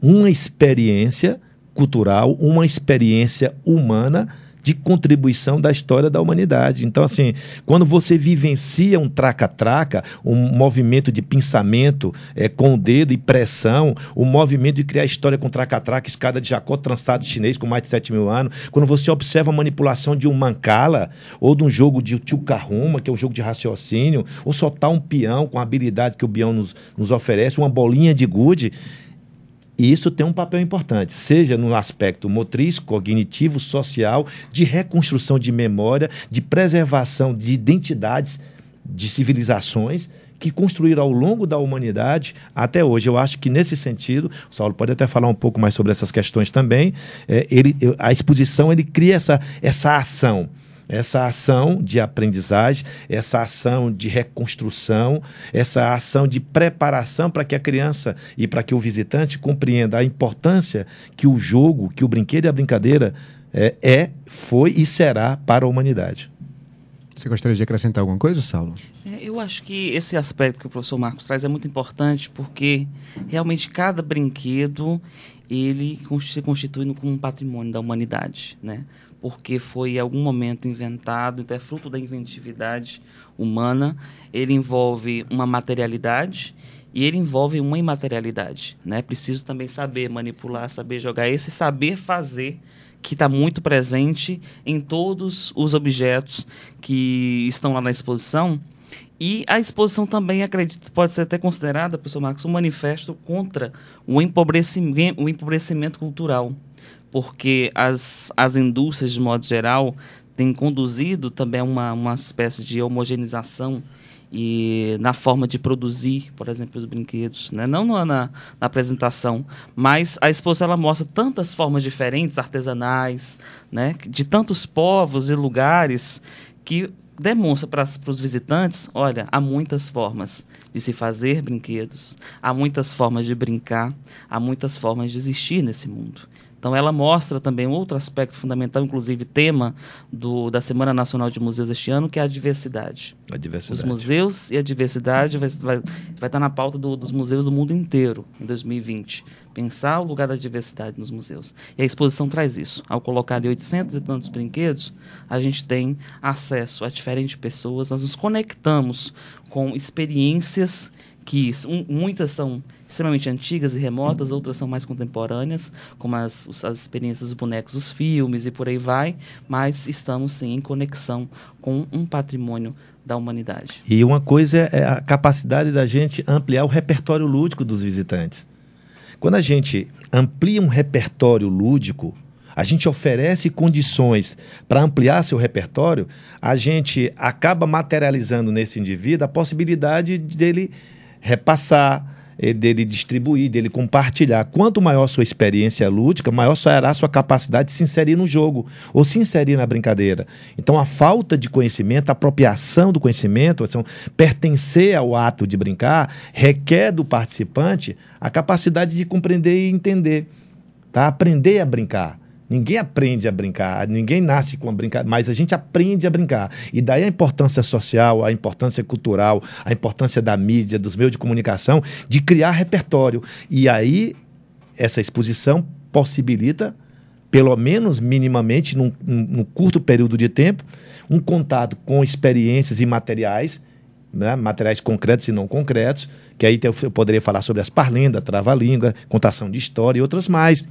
uma experiência cultural, uma experiência humana de contribuição da história da humanidade. Então, assim, quando você vivencia um traca-traca, um movimento de pensamento é, com o dedo e pressão, o movimento de criar história com traca-traca, escada de Jacó trançado chinês com mais de 7 mil anos, quando você observa a manipulação de um mancala ou de um jogo de tio Karuma, que é um jogo de raciocínio, ou soltar um peão com a habilidade que o peão nos, nos oferece, uma bolinha de gude, e isso tem um papel importante, seja no aspecto motriz, cognitivo, social, de reconstrução de memória, de preservação de identidades de civilizações que construíram ao longo da humanidade até hoje. Eu acho que nesse sentido, o Saulo pode até falar um pouco mais sobre essas questões também. É, ele, a exposição ele cria essa, essa ação essa ação de aprendizagem, essa ação de reconstrução, essa ação de preparação para que a criança e para que o visitante compreenda a importância que o jogo, que o brinquedo e a brincadeira é, é foi e será para a humanidade. Você gostaria de acrescentar alguma coisa, Saulo? É, eu acho que esse aspecto que o professor Marcos traz é muito importante porque realmente cada brinquedo ele se constitui como um patrimônio da humanidade, né? Porque foi em algum momento inventado, então é fruto da inventividade humana. Ele envolve uma materialidade e ele envolve uma imaterialidade. Né? Preciso também saber manipular, saber jogar. Esse saber fazer que está muito presente em todos os objetos que estão lá na exposição. E a exposição também, acredito, pode ser até considerada, professor Marcos, um manifesto contra o empobrecimento, o empobrecimento cultural porque as, as indústrias, de modo geral, têm conduzido também uma, uma espécie de homogeneização e na forma de produzir, por exemplo, os brinquedos, né? não na, na, apresentação, mas a exposição ela mostra tantas formas diferentes, artesanais, né? de tantos povos e lugares que demonstra para os visitantes, olha, há muitas formas de se fazer brinquedos, há muitas formas de brincar, há muitas formas de existir nesse mundo. Então, ela mostra também outro aspecto fundamental, inclusive tema do, da Semana Nacional de Museus este ano, que é a diversidade. A diversidade. Os museus e a diversidade vai, vai, vai estar na pauta do, dos museus do mundo inteiro em 2020. Pensar o lugar da diversidade nos museus. E a exposição traz isso. Ao colocar ali 800 e tantos brinquedos, a gente tem acesso a diferentes pessoas, nós nos conectamos com experiências que muitas são extremamente antigas e remotas, outras são mais contemporâneas, como as, as experiências dos bonecos, os filmes e por aí vai, mas estamos sim em conexão com um patrimônio da humanidade. E uma coisa é a capacidade da gente ampliar o repertório lúdico dos visitantes. Quando a gente amplia um repertório lúdico, a gente oferece condições para ampliar seu repertório, a gente acaba materializando nesse indivíduo a possibilidade dele repassar, dele distribuir, dele compartilhar. Quanto maior sua experiência lúdica, maior será a sua capacidade de se inserir no jogo ou se inserir na brincadeira. Então, a falta de conhecimento, a apropriação do conhecimento, assim, pertencer ao ato de brincar, requer do participante a capacidade de compreender e entender. Tá? Aprender a brincar. Ninguém aprende a brincar, ninguém nasce com a brincadeira, mas a gente aprende a brincar. E daí a importância social, a importância cultural, a importância da mídia, dos meios de comunicação, de criar repertório. E aí essa exposição possibilita, pelo menos minimamente, num, num curto período de tempo, um contato com experiências e materiais, né, materiais concretos e não concretos, que aí eu poderia falar sobre as parlendas, trava-língua, contação de história e outras mais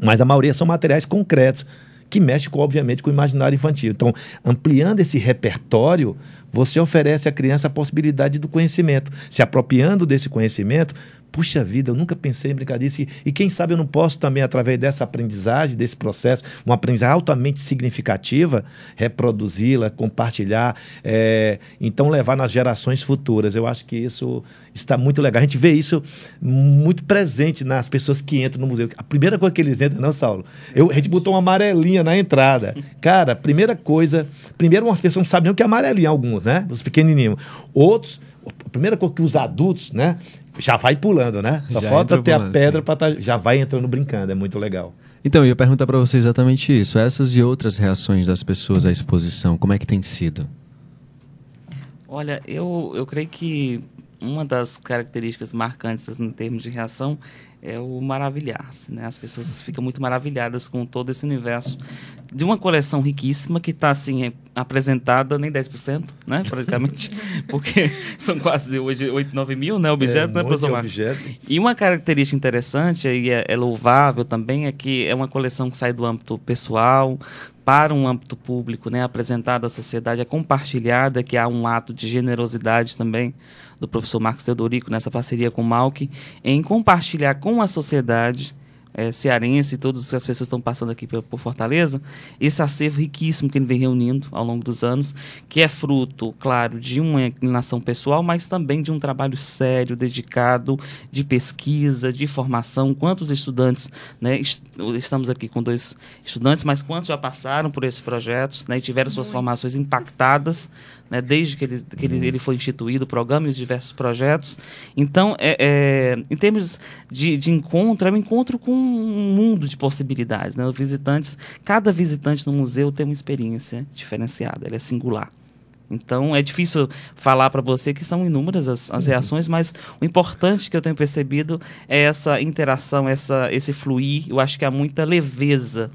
mas a maioria são materiais concretos que mexem, com, obviamente, com o imaginário infantil. Então, ampliando esse repertório, você oferece à criança a possibilidade do conhecimento. Se apropriando desse conhecimento, puxa vida, eu nunca pensei em brincar disso. E, e quem sabe eu não posso também, através dessa aprendizagem, desse processo, uma aprendizagem altamente significativa, reproduzi-la, compartilhar, é, então levar nas gerações futuras. Eu acho que isso está muito legal. A gente vê isso muito presente nas pessoas que entram no museu. A primeira coisa que eles entram, não, Saulo? Eu, a gente botou uma amarelinha na entrada. Cara, primeira coisa. Primeiro, umas pessoas não sabem nem o que é amarelinha, alguns, né? Os pequenininhos. Outros a primeira coisa que os adultos, né, já vai pulando, né? Só já falta ter pulando, a pedra para tá, já vai entrando brincando, é muito legal. Então, eu ia perguntar para você exatamente isso. Essas e outras reações das pessoas à exposição, como é que tem sido? Olha, eu, eu creio que uma das características marcantes em termos de reação é o maravilhar-se, né? As pessoas ficam muito maravilhadas com todo esse universo de uma coleção riquíssima que está assim apresentada nem 10%, né, *laughs* praticamente, porque são quase hoje 8, 9 mil, né, objetos, é, né, professor Marcos? E uma característica interessante e é, é louvável também é que é uma coleção que sai do âmbito pessoal para um âmbito público, né, apresentada à sociedade, é compartilhada, que há um ato de generosidade também do professor Marcos Teodorico nessa parceria com o Malk, em compartilhar com a sociedade é, cearense e todas as pessoas estão passando aqui por, por, Fortaleza, esse acervo riquíssimo que ele vem reunindo ao longo dos anos, que é fruto, claro, de uma inclinação pessoal, mas também de um trabalho sério, dedicado, de pesquisa, de formação. Quantos estudantes, né, est estamos aqui com dois estudantes, mas quantos já passaram por esses projetos né, e tiveram suas Muito. formações impactadas né, desde que, ele, que ele, ele foi instituído, o programa e diversos projetos. Então, é, é, em termos de, de encontro, é um encontro com um mundo de possibilidades. Né? Os visitantes, cada visitante no museu tem uma experiência diferenciada, ela é singular. Então é difícil falar para você que são inúmeras as, as uhum. reações, mas o importante que eu tenho percebido é essa interação, essa, esse fluir. Eu acho que há muita leveza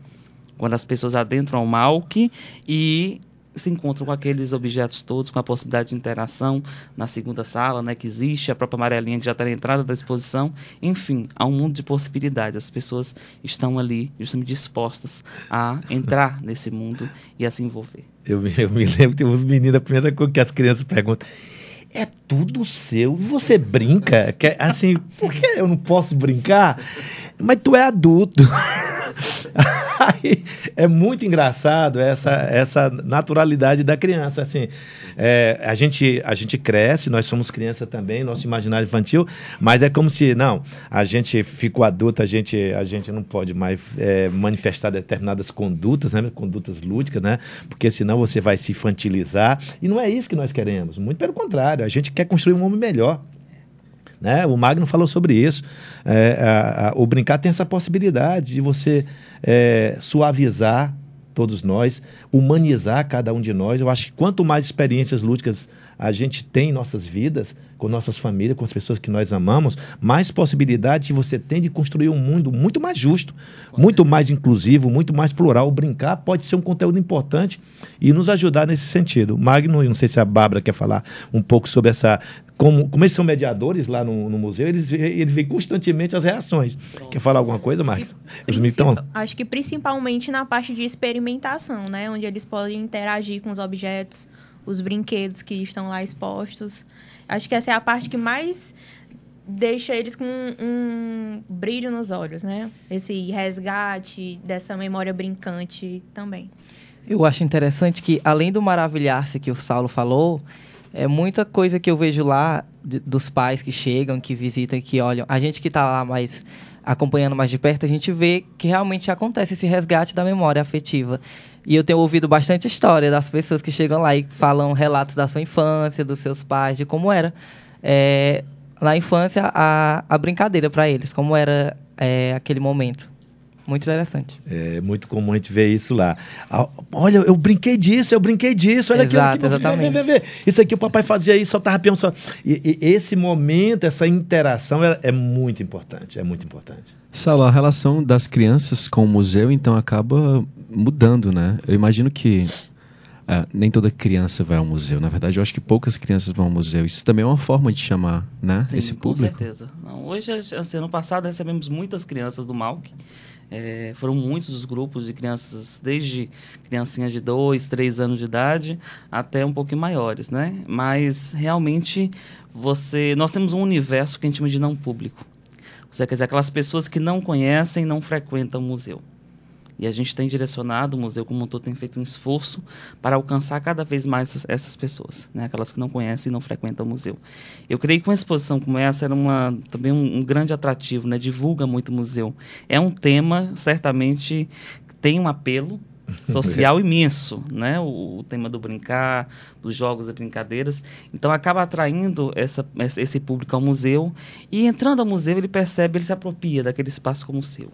quando as pessoas adentram o Malk e se encontram com aqueles objetos todos, com a possibilidade de interação na segunda sala, né, que existe, a própria amarelinha que já está na entrada da exposição. Enfim, há um mundo de possibilidades. As pessoas estão ali justamente dispostas a entrar *laughs* nesse mundo e a se envolver. Eu me, eu me lembro que tem uns meninos, a primeira coisa que as crianças perguntam é tudo seu. Você brinca? Que, assim, por que eu não posso brincar? Mas tu é adulto. *laughs* Aí, é muito engraçado essa, essa naturalidade da criança. Assim, é, a, gente, a gente cresce, nós somos criança também, nosso imaginário infantil, mas é como se, não, a gente ficou adulto, a gente, a gente não pode mais é, manifestar determinadas condutas, né, condutas lúdicas, né, porque senão você vai se infantilizar. E não é isso que nós queremos, muito pelo contrário, a gente quer construir um homem melhor. Né? O Magno falou sobre isso. É, a, a, o brincar tem essa possibilidade de você é, suavizar todos nós, humanizar cada um de nós. Eu acho que quanto mais experiências lúdicas a gente tem em nossas vidas, com nossas famílias, com as pessoas que nós amamos, mais possibilidade você tem de construir um mundo muito mais justo, com muito certeza. mais inclusivo, muito mais plural. O brincar pode ser um conteúdo importante e nos ajudar nesse sentido. Magno, não sei se a Bárbara quer falar um pouco sobre essa como, como eles são mediadores lá no, no museu, eles, eles veem constantemente as reações. Pronto. Quer falar alguma coisa, Marcos? Eles me estão... Acho que principalmente na parte de experimentação, né? Onde eles podem interagir com os objetos, os brinquedos que estão lá expostos. Acho que essa é a parte que mais deixa eles com um, brilho nos olhos, né? Esse resgate dessa memória brincante também. Eu acho interessante que, além do maravilhar-se que o Saulo falou, é muita coisa que eu vejo lá de, dos pais que chegam, que visitam, que olham. A gente que está lá mais acompanhando mais de perto, a gente vê que realmente acontece esse resgate da memória afetiva. E eu tenho ouvido bastante história das pessoas que chegam lá e falam relatos da sua infância, dos seus pais, de como era é, na infância a, a brincadeira para eles, como era é, aquele momento. Muito interessante. É muito comum a gente ver isso lá. Ah, olha, eu brinquei disso, eu brinquei disso. Olha Exato, aqui, exatamente. Vê, vê, vê, Isso aqui o papai fazia isso, soltava rapião só. E, e, esse momento, essa interação é, é, muito importante. É muito importante. Saulo, a relação das crianças com o museu, então, acaba mudando, né? Eu imagino que Uh, nem toda criança vai ao museu. Na verdade, eu acho que poucas crianças vão ao museu. Isso também é uma forma de chamar né, Sim, esse público. Com certeza. Não, hoje, assim, ano passado, recebemos muitas crianças do MAUC. É, foram muitos os grupos de crianças, desde criancinhas de 2, 3 anos de idade até um pouquinho maiores, né? Mas realmente você, nós temos um universo que a gente chama de não público. Você quer dizer, aquelas pessoas que não conhecem, não frequentam o museu. E a gente tem direcionado, o museu como um todo tem feito um esforço para alcançar cada vez mais essas, essas pessoas, né? aquelas que não conhecem e não frequentam o museu. Eu creio que uma exposição como essa era uma, também um, um grande atrativo, né? divulga muito o museu. É um tema, certamente, que tem um apelo, *laughs* social imenso, né? O, o, tema do brincar, dos jogos e brincadeiras. Então acaba atraindo essa, esse público ao museu e entrando ao museu ele percebe, ele se apropria daquele espaço como seu.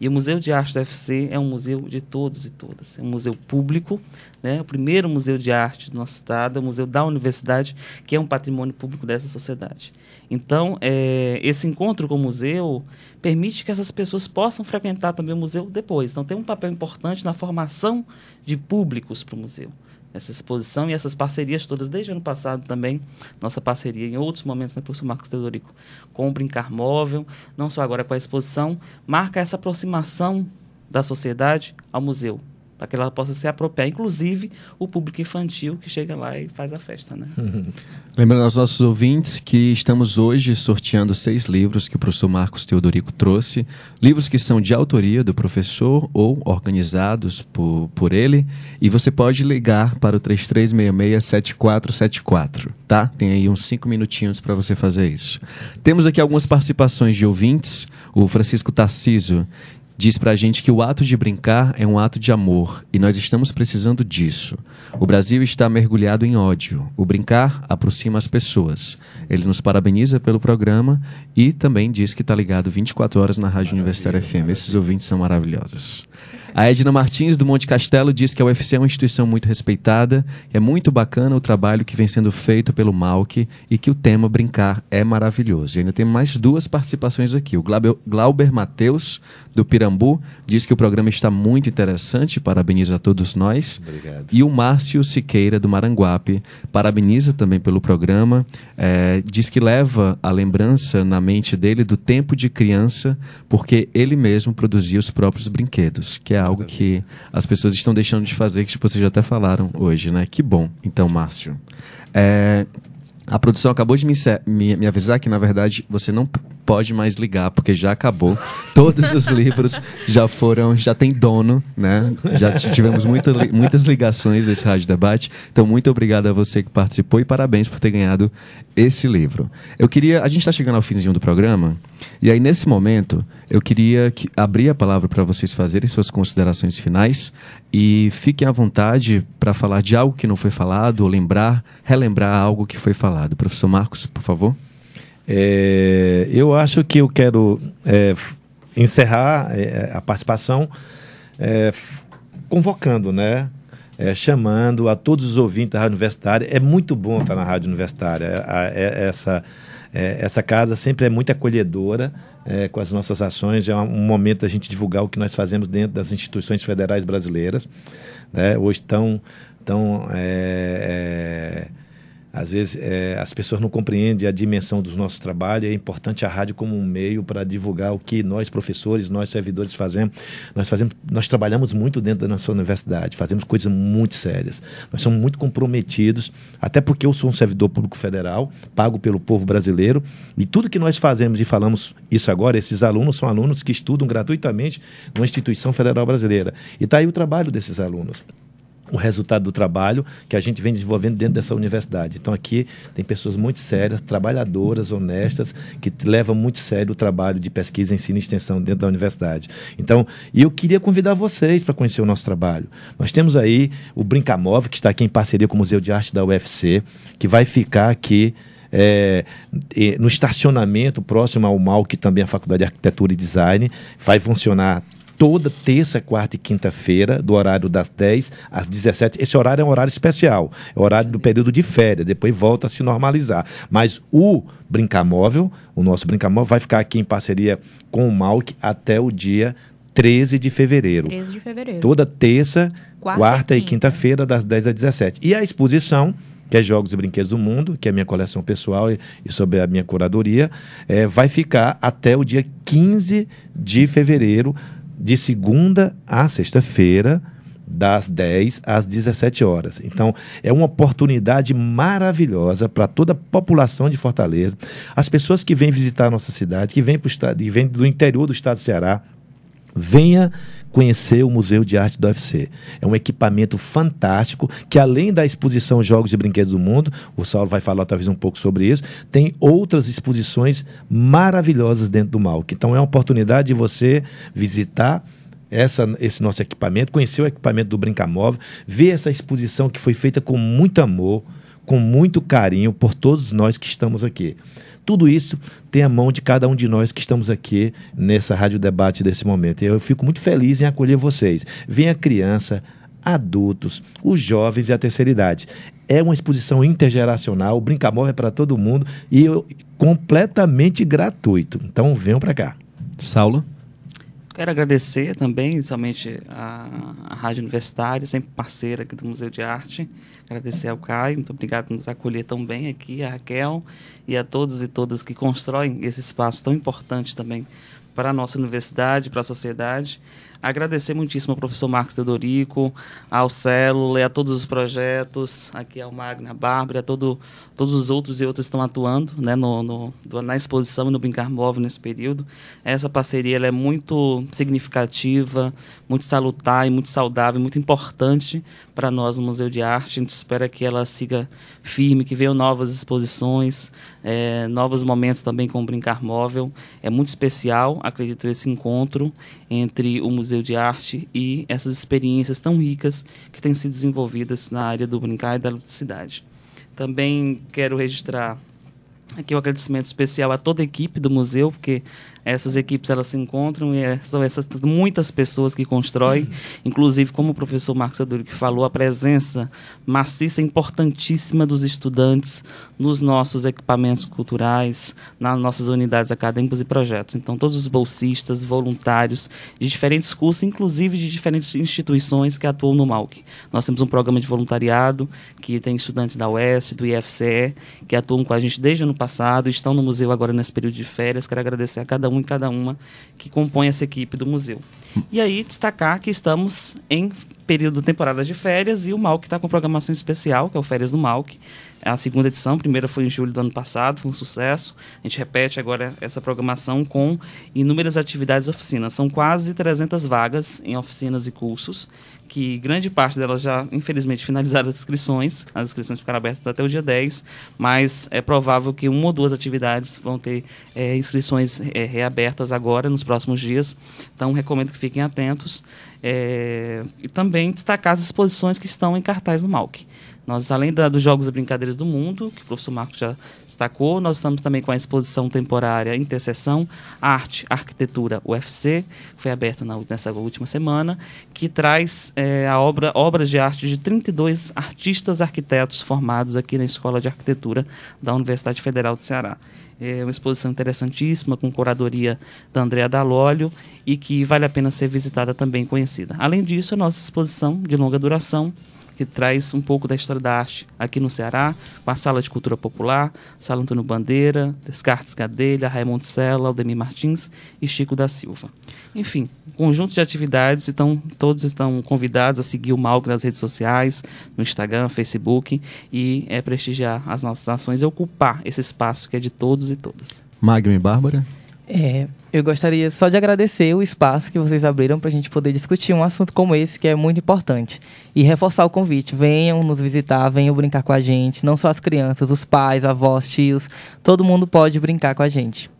E o Museu de Arte do UFC é um museu de todos e todas. É um museu público, né? o primeiro museu de arte do nosso estado, é o museu da universidade, que é um patrimônio público dessa sociedade. Então, é, esse encontro com o museu permite que essas pessoas possam frequentar também o museu depois. Então, tem um papel importante na formação de públicos para o museu essa exposição e essas parcerias todas, desde o ano passado também, nossa parceria em outros momentos, né, professor Marcos Teodorico, com o Brincar Móvel, não só agora com a exposição, marca essa aproximação da sociedade ao museu, para que ela possa se apropriar, inclusive o público infantil que chega lá e faz a festa. Né? *laughs* Lembrando aos nossos ouvintes que estamos hoje sorteando seis livros que o professor Marcos Teodorico trouxe, livros que são de autoria do professor ou organizados por, por ele, e você pode ligar para o 3366-7474, tá? Tem aí uns cinco minutinhos para você fazer isso. Temos aqui algumas participações de ouvintes, o Francisco Tarciso diz pra gente que o ato de brincar é um ato de amor e nós estamos precisando disso. O Brasil está mergulhado em ódio. O brincar aproxima as pessoas. Ele nos parabeniza pelo programa e também diz que está ligado 24 horas na Rádio Universitária FM. Esses ouvintes são maravilhosos. A Edna Martins, do Monte Castelo, diz que a UFC é uma instituição muito respeitada, é muito bacana o trabalho que vem sendo feito pelo Malk e que o tema brincar é maravilhoso. E ainda tem mais duas participações aqui. O Glauber Mateus, do Pirambu, diz que o programa está muito interessante, parabeniza a todos nós. Obrigado. E o Márcio Siqueira, do Maranguape, parabeniza também pelo programa, é, diz que leva a lembrança na mente dele do tempo de criança, porque ele mesmo produzia os próprios brinquedos, que é algo que as pessoas estão deixando de fazer, que vocês já até falaram hoje, né? Que bom. Então, Márcio. É, a produção acabou de me, me, me, avisar que, na verdade, você não pode mais ligar, porque já acabou. Todos os livros já foram, já tem dono, né? Já tivemos muita, muitas ligações desse Rádio Debate. Então, muito obrigado a você que participou e parabéns por ter ganhado esse livro. Eu queria. A gente está chegando ao finzinho do programa, e aí, nesse momento, eu queria que, abrir a palavra para vocês fazerem suas considerações finais e fiquem à vontade para falar de algo que não foi falado ou lembrar, relembrar algo que foi falado. Professor Marcos, por favor. É, eu acho que eu quero é, encerrar é, a participação é, convocando, né? É, chamando a todos os ouvintes da Rádio Universitária. É muito bom estar na Rádio Universitária. É, essa, essa casa sempre é muito acolhedora com as nossas ações. É um, momento da gente divulgar o que nós fazemos dentro das instituições federais brasileiras. Né? Hoje estão. tão é, às vezes é, as pessoas não compreendem a dimensão dos nossos trabalhos. É importante a rádio como um meio para divulgar o que nós professores, nós servidores fazemos. Nós fazemos, nós trabalhamos muito dentro da nossa universidade, fazemos coisas muito sérias. Nós somos muito comprometidos, até porque eu sou um servidor público federal, pago pelo povo brasileiro, e tudo que nós fazemos e falamos isso agora, esses alunos são alunos que estudam gratuitamente numa instituição federal brasileira. E está aí o trabalho desses alunos o resultado do trabalho que a gente vem desenvolvendo dentro dessa universidade. Então aqui tem pessoas muito sérias, trabalhadoras, honestas, que levam muito sério o trabalho de pesquisa, ensino e extensão dentro da universidade. Então, e eu queria convidar vocês para conhecer o nosso trabalho. Nós temos aí o Brincamove, que está aqui em parceria com o Museu de Arte da UFC, que vai ficar aqui é, no estacionamento próximo ao MAL, que também é a Faculdade de Arquitetura e Design, vai funcionar toda terça, quarta e quinta-feira, do horário das 10 às 17. Esse horário é um horário especial, é o horário do período de férias, depois volta a se normalizar. Mas o Brincamóvel, o nosso Brincamóvel, vai ficar aqui em parceria com o Malc até o dia 13 de fevereiro. 13 de fevereiro. Toda terça, quarta, quarta e quinta-feira, das 10 às 17. E a exposição que é Jogos e Brinquedos do Mundo, que é a minha coleção pessoal e, e sobre a minha curadoria, é, vai ficar até o dia 15 de fevereiro, de segunda a sexta-feira, das 10 às 17 horas. Então, é uma oportunidade maravilhosa para toda a população de Fortaleza, as pessoas que vêm visitar a nossa cidade, que vêm, que vêm do interior do estado do Ceará, venha conhecer o Museu de Arte do UFC. É um equipamento fantástico que, além da exposição Jogos e Brinquedos do Mundo, o Saulo vai falar talvez um pouco sobre isso, tem outras exposições maravilhosas dentro do Malc. Então, é uma oportunidade de você visitar essa, esse nosso equipamento, conhecer o equipamento do Brincamóvel, ver essa exposição que foi feita com muito amor, com muito carinho por todos nós que estamos aqui. Tudo isso tem a mão de cada um de nós que estamos aqui nessa rádio debate desse momento. Eu fico muito feliz em acolher vocês. Venha criança, adultos, os jovens e a terceira idade. É uma exposição intergeracional, o Brincamóvel é para todo mundo e eu, completamente gratuito. Então venham para cá. Saulo? Quero agradecer também, somente a, a Rádio Universitária, sempre parceira aqui do Museu de Arte. Agradecer ao Caio, muito obrigado por nos acolher tão bem aqui, a Raquel e a todos e todas que constroem esse espaço tão importante também para a nossa universidade, para a sociedade. Agradecer muitíssimo ao professor Marcos Teodorico, ao Célula, a todos os projetos, aqui ao Magna, Bárbara, a todo, todos os outros e outros estão atuando né, no, no, na exposição e no Brincar Móvel nesse período. Essa parceria é muito significativa, muito salutar e muito saudável, muito importante para nós no Museu de Arte. A gente espera que ela siga firme, que venham novas exposições, é, novos momentos também com o Brincar Móvel. É muito especial, acredito, esse encontro entre o Museu de Arte e essas experiências tão ricas que têm sido desenvolvidas na área do brincar e da ludicidade. Também quero registrar aqui um agradecimento especial a toda a equipe do museu, porque essas equipes elas se encontram e é, são essas muitas pessoas que constroem, uhum. inclusive como o professor Marcos Aduri que falou, a presença maciça importantíssima dos estudantes nos nossos equipamentos culturais, nas nossas unidades acadêmicas e projetos. Então todos os bolsistas, voluntários de diferentes cursos, inclusive de diferentes instituições que atuam no MAUC. Nós temos um programa de voluntariado que tem estudantes da UES, do IFCE, que atuam com a gente desde o ano passado, estão no museu agora nesse período de férias. Quero agradecer a cada um um e cada uma que compõe essa equipe do museu. E aí destacar que estamos em período temporada de férias e o Malc está com programação especial, que é o Férias do Malc. É a segunda edição, a primeira foi em julho do ano passado, foi um sucesso. A gente repete agora essa programação com inúmeras atividades e oficinas. São quase 300 vagas em oficinas e cursos que grande parte delas já, infelizmente, finalizaram as inscrições. As inscrições ficaram abertas até o dia 10, mas é provável que uma ou duas atividades vão ter é, inscrições é, reabertas agora, nos próximos dias. Então, recomendo que fiquem atentos. É, e também destacar as exposições que estão em cartaz no MAUC. Nós, além da, dos Jogos e Brincadeiras do Mundo, que o professor Marcos já destacou, nós estamos também com a exposição temporária Interseção Arte, Arquitetura UFC, que foi aberta na, nessa última semana, que traz é, a obra, obras de arte de 32 artistas arquitetos formados aqui na Escola de Arquitetura da Universidade Federal do Ceará. É uma exposição interessantíssima, com curadoria da Andrea Dalólio e que vale a pena ser visitada também conhecida. Além disso, a nossa exposição de longa duração, que traz um pouco da história da arte aqui no Ceará, com a Sala de Cultura Popular, Sala Antônio Bandeira, Descartes Gadelha, Raimundo Sela, Aldemir Martins e Chico da Silva. Enfim, conjunto de atividades, então todos estão convidados a seguir o Malg nas redes sociais, no Instagram, Facebook, e é prestigiar as nossas ações e ocupar esse espaço que é de todos e todas. Magno e Bárbara? É, eu gostaria só de agradecer o espaço que vocês abriram para a gente poder discutir um assunto como esse, que é muito importante. E reforçar o convite: venham nos visitar, venham brincar com a gente. Não só as crianças, os pais, avós, tios, todo mundo pode brincar com a gente.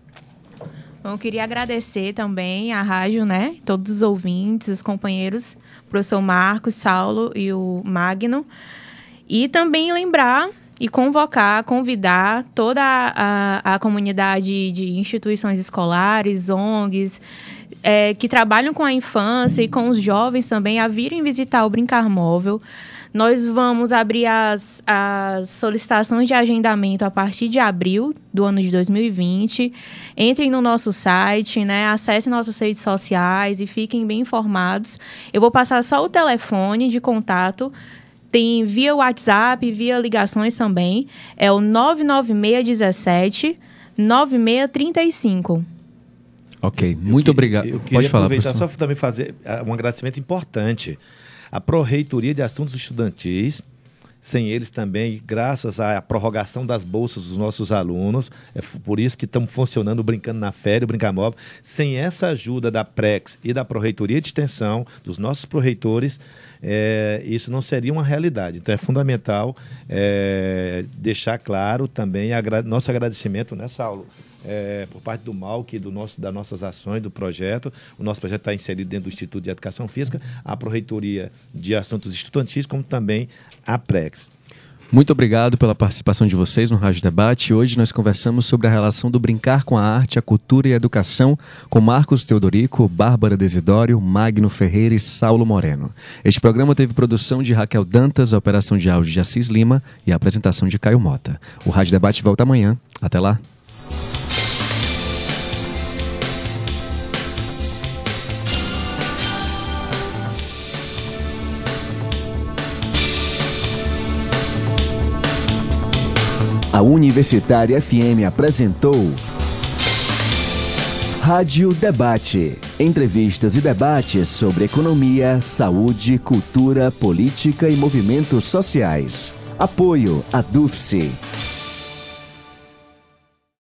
Bom, eu queria agradecer também à rádio, né? Todos os ouvintes, os companheiros, o professor Marcos, Saulo e o Magno. E também lembrar e convocar, convidar toda a, a, comunidade de instituições escolares, ONGs, é, que trabalham com a infância e com os jovens também a virem visitar o Brincar Móvel. Nós vamos abrir as, as solicitações de agendamento a partir de abril do ano de 2020. Entrem no nosso site, né? acessem nossas redes sociais e fiquem bem informados. Eu vou passar só o telefone de contato tem via WhatsApp, via ligações também. É o 99617 9635. Ok, muito eu, obrigado. Eu Pode falar, aproveitar professor. só também fazer ah, um agradecimento importante. A Proreitoria de Assuntos Estudantis, sem eles também, graças à prorrogação das bolsas dos nossos alunos, é por isso que estamos funcionando Brincando na Férias, Brincar Móvel. Sem essa ajuda da Prex e da Proreitoria de Extensão, dos nossos proreitores, é, isso não seria uma realidade. Então é fundamental é, deixar claro também agra nosso agradecimento nessa aula. É, por parte do MALC, do nosso, das nossas ações, do projeto. O nosso projeto está inserido dentro do Instituto de Educação Física, a Proreitoria de Assuntos Estudantis, como também a PREX. Muito obrigado pela participação de vocês no Rádio Debate. Hoje nós conversamos sobre a relação do brincar com a arte, a cultura e a educação com Marcos Teodorico, Bárbara Desidório, Magno Ferreira e Saulo Moreno. Este programa teve produção de Raquel Dantas, a operação de áudio de Assis Lima e a apresentação de Caio Mota. O Rádio Debate volta amanhã. Até lá. A Universitária FM apresentou Rádio Debate. Entrevistas e debates sobre economia, saúde, cultura, política e movimentos sociais. Apoio a DUFSE.